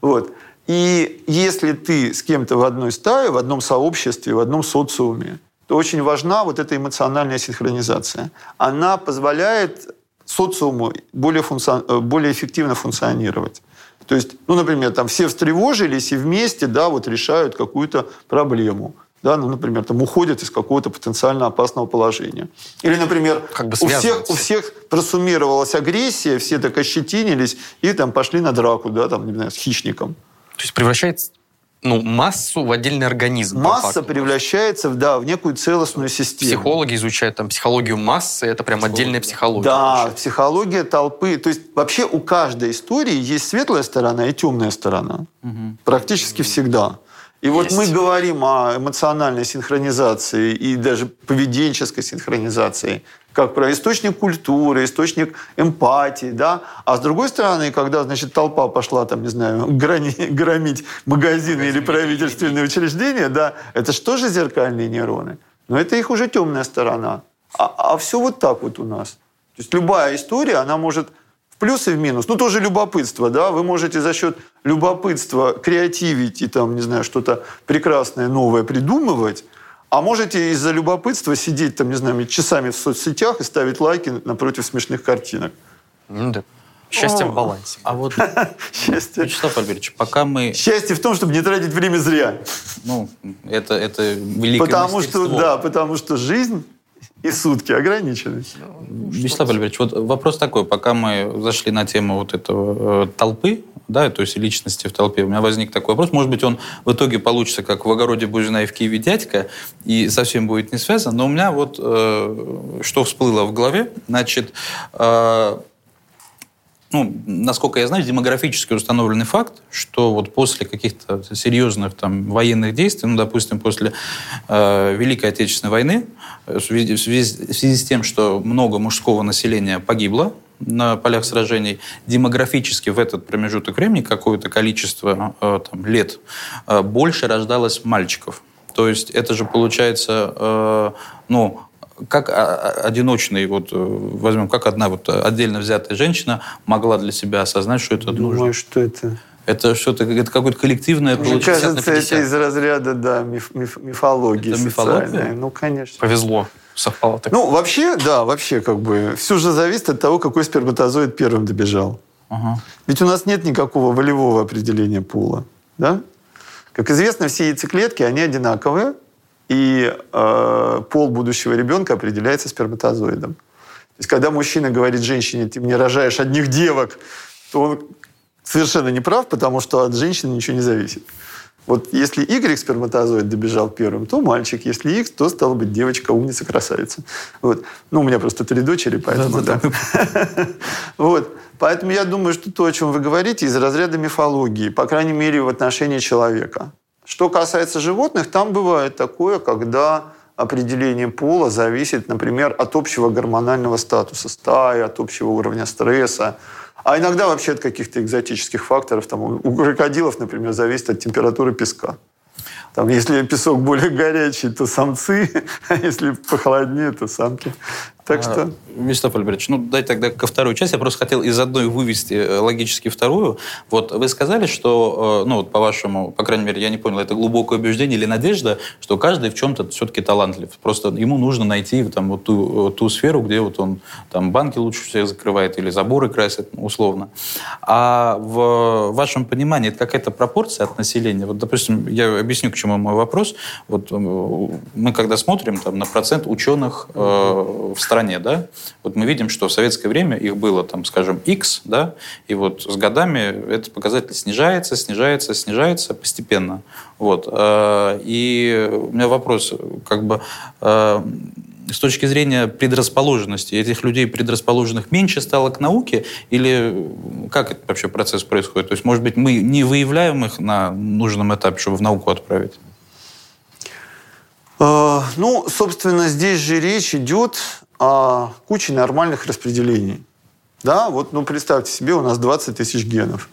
Speaker 2: Вот. И если ты с кем-то в одной стае, в одном сообществе, в одном социуме, то очень важна вот эта эмоциональная синхронизация. Она позволяет социуму более, функцион... Э, более эффективно функционировать. То есть, ну, например, там все встревожились и вместе, да, вот решают какую-то проблему. Да, ну, например, там уходят из какого-то потенциально опасного положения. Или, например, как бы у, всех, у всех просуммировалась агрессия, все так ощетинились и там пошли на драку, да, там, не знаю, с хищником.
Speaker 1: То есть превращается ну, массу в отдельный организм.
Speaker 2: Масса превращается в, да, в некую целостную систему.
Speaker 1: Психологи изучают там психологию массы, это прям Психология. отдельная психология.
Speaker 2: Да, получается. психология толпы. То есть вообще у каждой истории есть светлая сторона и темная сторона. Угу. Практически угу. всегда. И Есть. вот мы говорим о эмоциональной синхронизации и даже поведенческой синхронизации как про источник культуры, источник эмпатии, да. А с другой стороны, когда, значит, толпа пошла, там, не знаю, грани, громить магазины или правительственные учреждения, да, это что же зеркальные нейроны? Но это их уже темная сторона. А, а все вот так вот у нас. То есть любая история, она может в плюс и в минус. Ну, тоже любопытство, да. Вы можете за счет любопытства креативить и там, не знаю, что-то прекрасное, новое придумывать, а можете из-за любопытства сидеть там, не знаю, часами в соцсетях и ставить лайки напротив смешных картинок.
Speaker 1: Ну да. Счастье в балансе.
Speaker 3: А вот, Счастье. Вячеслав Альбертович, пока мы...
Speaker 2: Счастье в том, чтобы не тратить время зря.
Speaker 3: Ну, это, это великое
Speaker 2: потому что, Да, потому что жизнь и сутки ограничены.
Speaker 3: Вячеслав Альбертович, вот вопрос такой. Пока мы зашли на тему вот этого э, толпы, да, то есть личности в толпе, у меня возник такой вопрос. Может быть, он в итоге получится, как в огороде Бузина и в Киеве дядька, и совсем будет не связан. Но у меня вот э, что всплыло в голове. Значит, э, ну, насколько я знаю, демографически установленный факт, что вот после каких-то серьезных там военных действий, ну, допустим, после э, Великой Отечественной войны, в связи, в, связи, в связи с тем, что много мужского населения погибло на полях сражений, демографически в этот промежуток времени какое-то количество э, там, лет э, больше рождалось мальчиков. То есть это же получается, э, ну, как одиночный, вот возьмем, как одна вот отдельно взятая женщина могла для себя осознать, что это
Speaker 2: Думаю,
Speaker 3: нужно?
Speaker 2: что это...
Speaker 3: Это что-то, это какое-то коллективное
Speaker 2: Мне кажется, это из разряда, да, миф, миф, мифологии это мифология? Ну, конечно.
Speaker 1: Повезло совпало так.
Speaker 2: Ну, вообще, да, вообще как бы все же зависит от того, какой сперматозоид первым добежал. Ага. Ведь у нас нет никакого волевого определения пола, да? Как известно, все яйцеклетки, они одинаковые, и э, пол будущего ребенка определяется сперматозоидом. То есть, когда мужчина говорит женщине, ты мне рожаешь одних девок, то он совершенно не прав, потому что от женщины ничего не зависит. Вот если Y сперматозоид добежал первым, то мальчик. Если X, то стала быть девочка, умница, красавица. Вот. Ну, у меня просто три дочери, поэтому да. Вот. Поэтому я думаю, что то, о чем вы говорите, из разряда мифологии, по крайней мере, в отношении человека. Что касается животных, там бывает такое, когда определение пола зависит, например, от общего гормонального статуса стаи, от общего уровня стресса. А иногда вообще от каких-то экзотических факторов. Там, у крокодилов, например, зависит от температуры песка. Там, если песок более горячий, то самцы, а если похолоднее, то самки. Так что...
Speaker 3: Вячеслав Альбертович, ну дай тогда ко второй части. Я просто хотел из одной вывести э, логически вторую. Вот вы сказали, что, э, ну вот по-вашему, по крайней мере, я не понял, это глубокое убеждение или надежда, что каждый в чем-то все-таки талантлив. Просто ему нужно найти там вот ту, ту сферу, где вот он там банки лучше всех закрывает или заборы красит, условно. А в вашем понимании это какая-то пропорция от населения? Вот, допустим, я объясню, к чему мой вопрос. Вот э, мы когда смотрим там, на процент ученых э, в стране, да, вот мы видим, что в советское время их было, там, скажем, X, да, и вот с годами этот показатель снижается, снижается, снижается постепенно. Вот. Э, и у меня вопрос, как бы, э, с точки зрения предрасположенности, этих людей предрасположенных меньше стало к науке, или как этот вообще процесс происходит? То есть, может быть, мы не выявляем их на нужном этапе, чтобы в науку отправить?
Speaker 2: Э, ну, собственно, здесь же речь идет о куче нормальных распределений. Да, вот, ну, представьте себе, у нас 20 тысяч генов,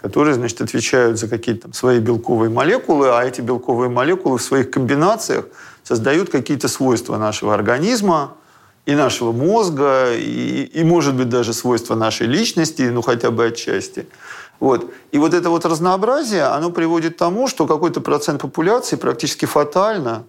Speaker 2: которые, значит, отвечают за какие-то свои белковые молекулы, а эти белковые молекулы в своих комбинациях создают какие-то свойства нашего организма, и нашего мозга, и, и, может быть, даже свойства нашей личности, ну, хотя бы отчасти. Вот. И вот это вот разнообразие, оно приводит к тому, что какой-то процент популяции практически фатально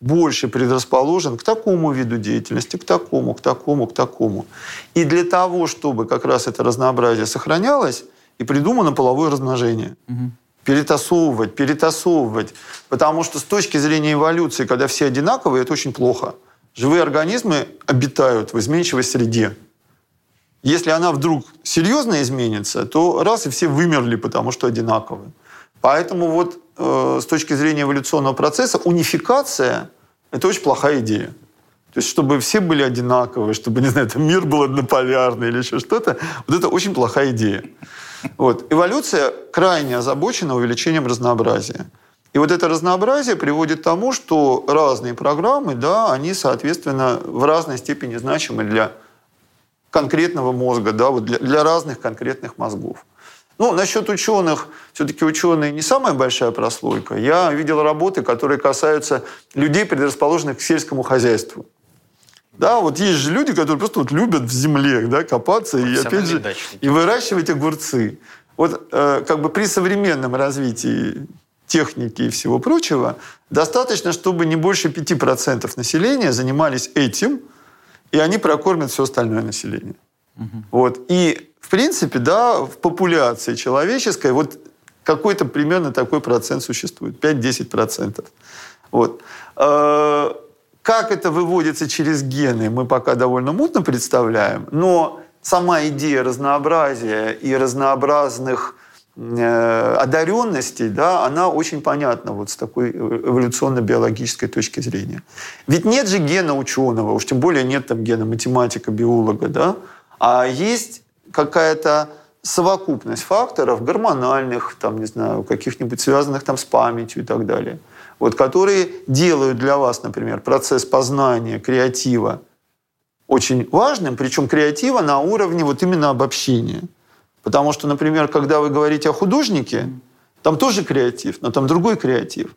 Speaker 2: больше предрасположен к такому виду деятельности, к такому, к такому, к такому. И для того, чтобы как раз это разнообразие сохранялось, и придумано половое размножение. Угу. Перетасовывать, перетасовывать. Потому что с точки зрения эволюции, когда все одинаковые, это очень плохо. Живые организмы обитают в изменчивой среде. Если она вдруг серьезно изменится, то раз и все вымерли, потому что одинаковые. Поэтому вот э, с точки зрения эволюционного процесса унификация – это очень плохая идея. То есть, чтобы все были одинаковые, чтобы, не знаю, там мир был однополярный или еще что-то, вот это очень плохая идея. Вот. Эволюция крайне озабочена увеличением разнообразия. И вот это разнообразие приводит к тому, что разные программы, да, они, соответственно, в разной степени значимы для конкретного мозга, да, вот для, для разных конкретных мозгов. Ну, насчет ученых, все-таки ученые не самая большая прослойка. Я видел работы, которые касаются людей, предрасположенных к сельскому хозяйству. Да, вот есть же люди, которые просто вот любят в земле да, копаться и, опять же, и выращивать огурцы. Вот э, как бы при современном развитии техники и всего прочего, достаточно, чтобы не больше 5% населения занимались этим, и они прокормят все остальное население. Угу. Вот. И принципе, да, в популяции человеческой вот какой-то примерно такой процент существует, 5-10%. Вот. Э, как это выводится через гены, мы пока довольно мутно представляем, но сама идея разнообразия и разнообразных э, одаренностей, да, она очень понятна вот с такой эволюционно-биологической точки зрения. Ведь нет же гена ученого, уж тем более нет там гена математика, биолога, да, а есть какая-то совокупность факторов гормональных, там, не знаю, каких-нибудь связанных там с памятью и так далее, вот, которые делают для вас, например, процесс познания, креатива очень важным, причем креатива на уровне вот именно обобщения. Потому что, например, когда вы говорите о художнике, там тоже креатив, но там другой креатив.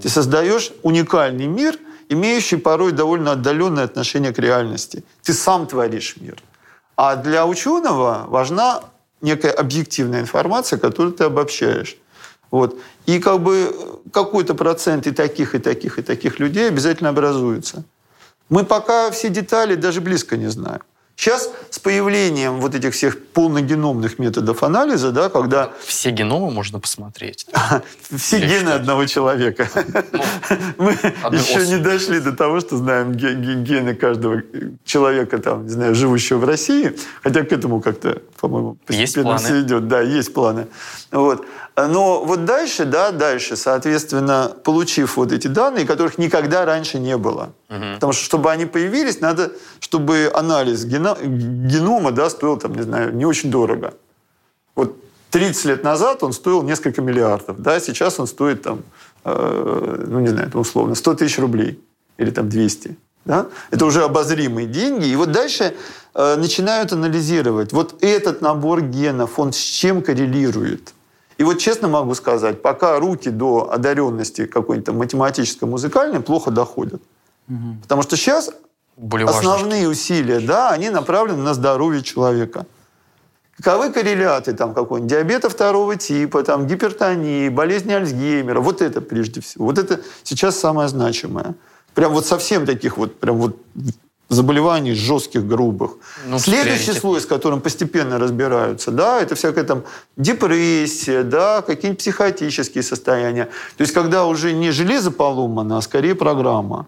Speaker 2: Ты создаешь уникальный мир, имеющий порой довольно отдаленное отношение к реальности. Ты сам творишь мир. А для ученого важна некая объективная информация, которую ты обобщаешь. Вот. И как бы какой-то процент и таких, и таких, и таких людей обязательно образуется. Мы пока все детали даже близко не знаем. Сейчас с появлением вот этих всех полногеномных методов анализа, да, когда...
Speaker 1: Все геномы можно посмотреть.
Speaker 2: Все гены одного человека. Ну, Мы еще не дошли до того, что знаем гены каждого человека, там, не знаю, живущего в России, хотя к этому как-то, по-моему, постепенно все идет. Да, есть планы. Вот. Но вот дальше, да, дальше, соответственно, получив вот эти данные, которых никогда раньше не было. Угу. Потому что, чтобы они появились, надо, чтобы анализ гено, генома, да, стоил, там, не знаю, не очень дорого. Вот 30 лет назад он стоил несколько миллиардов, да, сейчас он стоит, там, э, ну, не знаю, условно, 100 тысяч рублей или там 200. Да? Это уже обозримые деньги. И вот дальше э, начинают анализировать, вот этот набор генов, он с чем коррелирует – и вот честно могу сказать, пока руки до одаренности какой-нибудь математической, музыкальной плохо доходят. Угу. Потому что сейчас Более основные важно. усилия, да, они направлены на здоровье человека. Каковы корреляты там какой-нибудь диабета второго типа, там гипертонии, болезни Альцгеймера, вот это прежде всего. Вот это сейчас самое значимое. Прям вот совсем таких вот, прям вот заболеваний жестких, грубых. Ну, Следующий слой, с которым постепенно разбираются, да, это всякая там депрессия, да, какие-нибудь психотические состояния. То есть, когда уже не железо поломано, а скорее программа.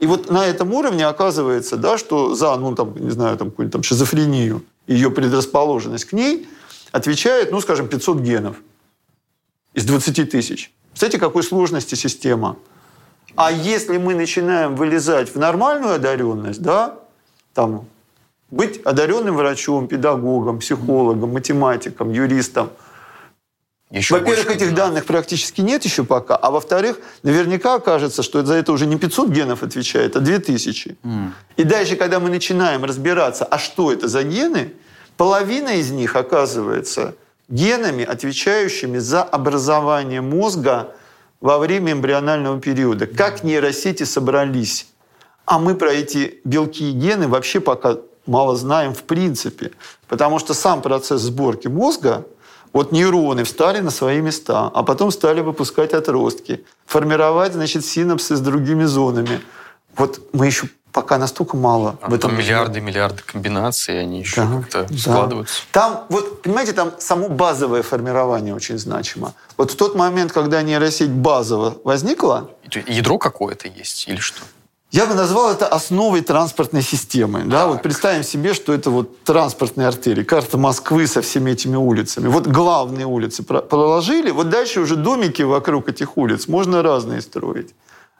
Speaker 2: И вот на этом уровне оказывается, да, что за, ну, там, не знаю, там, какую-нибудь там шизофрению, ее предрасположенность к ней отвечает, ну, скажем, 500 генов из 20 тысяч. Кстати, какой сложности система. А если мы начинаем вылезать в нормальную одаренность, да, там, быть одаренным врачом, педагогом, психологом, математиком, юристом, во-первых, этих данных практически нет еще пока, а во-вторых, наверняка окажется, что за это уже не 500 генов отвечает, а 2000. И дальше, когда мы начинаем разбираться, а что это за гены, половина из них оказывается генами, отвечающими за образование мозга во время эмбрионального периода. Как нейросети собрались. А мы про эти белки и гены вообще пока мало знаем в принципе. Потому что сам процесс сборки мозга, вот нейроны встали на свои места, а потом стали выпускать отростки, формировать, значит, синапсы с другими зонами. Вот мы еще пока настолько мало
Speaker 1: А
Speaker 2: в этом
Speaker 1: там миллиарды, миллиарды комбинаций, они еще
Speaker 2: Да,
Speaker 1: как-то
Speaker 2: да.
Speaker 1: складываются.
Speaker 2: Там, вот, понимаете, там само базовое формирование очень значимо. Вот в тот момент, когда нейросеть базово возникла,
Speaker 1: Ядро какое-то есть или что?
Speaker 2: я бы назвал это основой транспортной системы. Да? Вот представим себе, что это вот транспортные артерии, карта Москвы со всеми этими улицами. Вот главные улицы про- проложили, вот дальше уже домики вокруг этих улиц можно разные строить.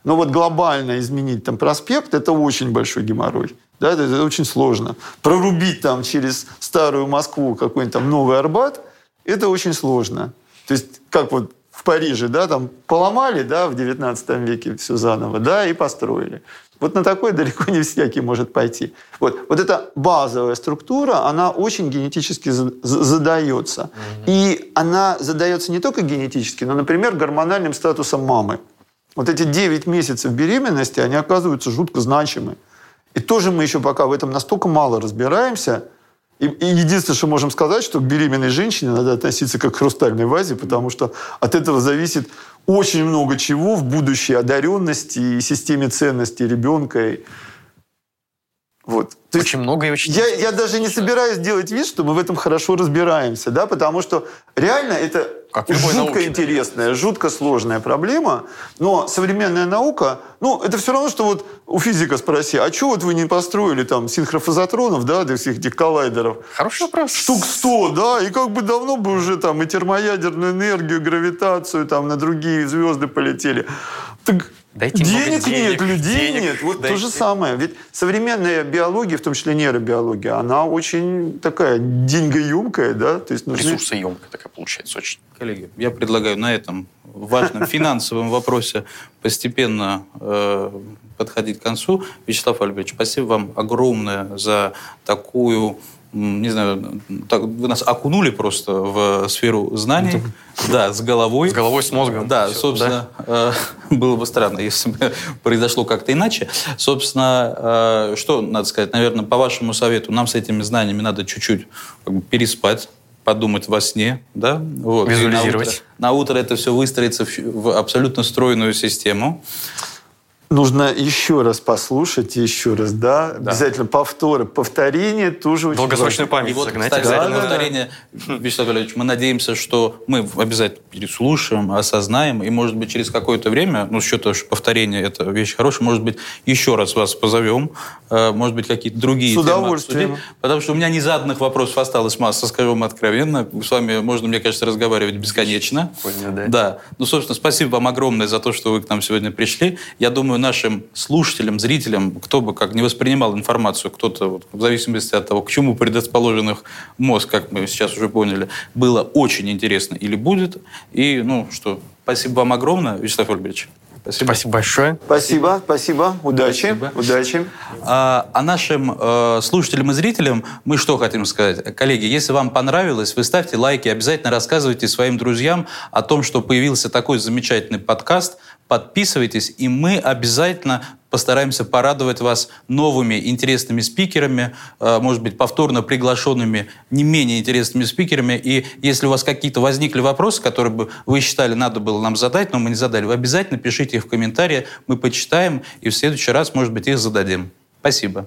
Speaker 2: Но вот глобально изменить там проспект – это очень большой геморрой. Да, это, это очень сложно. Прорубить там через старую Москву какой-нибудь там новый Арбат – это очень сложно. То есть как вот в Париже, да, там поломали, да, в 19 веке все заново, да, и построили. Вот на такое далеко не всякий может пойти. Вот, вот эта базовая структура, она очень генетически за- за- задается. И она задается не только генетически, но, например, гормональным статусом мамы. Вот эти 9 месяцев беременности, они оказываются жутко значимы. И тоже мы еще пока в этом настолько мало разбираемся. И, и единственное, что можем сказать, что к беременной женщине надо относиться как к хрустальной вазе, потому что от этого зависит очень много чего в будущей одаренности и системе ценностей ребенка. Вот. То есть
Speaker 1: Очень много и очень...
Speaker 2: я, я даже не собираюсь делать вид, что мы в этом хорошо разбираемся, да, потому что реально это
Speaker 1: Как
Speaker 2: жутко
Speaker 1: науке,
Speaker 2: интересная, жутко сложная проблема, но современная наука, ну, это все равно, что вот у физика спроси, а что вот вы не построили там синхрофазотронов, да, для всех этих коллайдеров?
Speaker 1: Хороший вопрос.
Speaker 2: Штук 100, да, и как бы давно бы уже там и термоядерную энергию, гравитацию там на другие звезды полетели. Так
Speaker 1: Дайте
Speaker 2: денег,
Speaker 1: денег,
Speaker 2: нет, людей
Speaker 1: денег
Speaker 2: нет. Вот то
Speaker 1: дайте.
Speaker 2: же самое. Ведь современная биология, в том числе нейробиология, она очень такая деньгоемкая, да, то есть нужны...
Speaker 1: Ресурсоемкая такая получается очень.
Speaker 3: Коллеги, я предлагаю на этом важном финансовом вопросе постепенно э, подходить к концу. Вячеслав Альбертович, спасибо вам огромное за такую, не знаю, так, вы нас окунули просто в сферу знаний, да, с головой.
Speaker 1: С головой, с мозгом.
Speaker 3: Да,
Speaker 1: Всё,
Speaker 3: собственно, э, было бы странно, если бы произошло как-то иначе. Собственно, э, что надо сказать? Наверное, по вашему совету, нам с этими знаниями надо чуть-чуть как бы, переспать, подумать во сне, да? Вот.
Speaker 1: Визуализировать.
Speaker 3: На утро, на утро это все выстроится в, в абсолютно стройную систему.
Speaker 2: Нужно еще раз послушать, еще раз, да, обязательно повторы. Повторение тоже очень
Speaker 1: Долгосрочную
Speaker 2: важно.
Speaker 1: память
Speaker 3: И вот,
Speaker 1: загнать
Speaker 3: кстати,
Speaker 1: обязательно.
Speaker 3: за повторение, Вячеслав Валерьевич, мы надеемся, что мы обязательно переслушаем, осознаем, и, может быть, через какое-то время, ну, что-то ж повторение – это вещь хорошая, может быть, еще раз вас позовем, э, может быть, какие-то другие
Speaker 2: С
Speaker 3: темы
Speaker 2: удовольствием.
Speaker 3: обсудить. Потому что у меня незаданных вопросов осталось масса, скажу вам откровенно. С вами можно, мне кажется, разговаривать бесконечно.
Speaker 1: Понял, да.
Speaker 3: Да. Ну, собственно, спасибо вам огромное за то, что вы к нам сегодня пришли. Я думаю, нашим слушателям, зрителям, кто бы как не воспринимал информацию, кто-то, вот, в зависимости от того, к чему предрасположен их мозг, как мы сейчас уже поняли, было очень интересно или будет. И, ну, что, спасибо вам огромное, Вячеслав Ольгович. Спасибо.
Speaker 1: Спасибо большое.
Speaker 2: Спасибо, спасибо, удачи,
Speaker 3: Спасибо.
Speaker 2: удачи.
Speaker 3: А, а нашим э, слушателям и зрителям мы что хотим сказать? Коллеги, если вам понравилось, вы ставьте лайки, обязательно рассказывайте своим друзьям о том, что появился такой замечательный подкаст. Подписывайтесь, и мы обязательно постараемся порадовать вас новыми интересными спикерами, э, может быть, повторно приглашенными не менее интересными спикерами. И если у вас какие-то возникли вопросы, которые бы вы считали, надо было нам задать, но мы не задали, вы обязательно пишите их в комментариях, мы почитаем и в следующий раз, может быть, их зададим. Спасибо.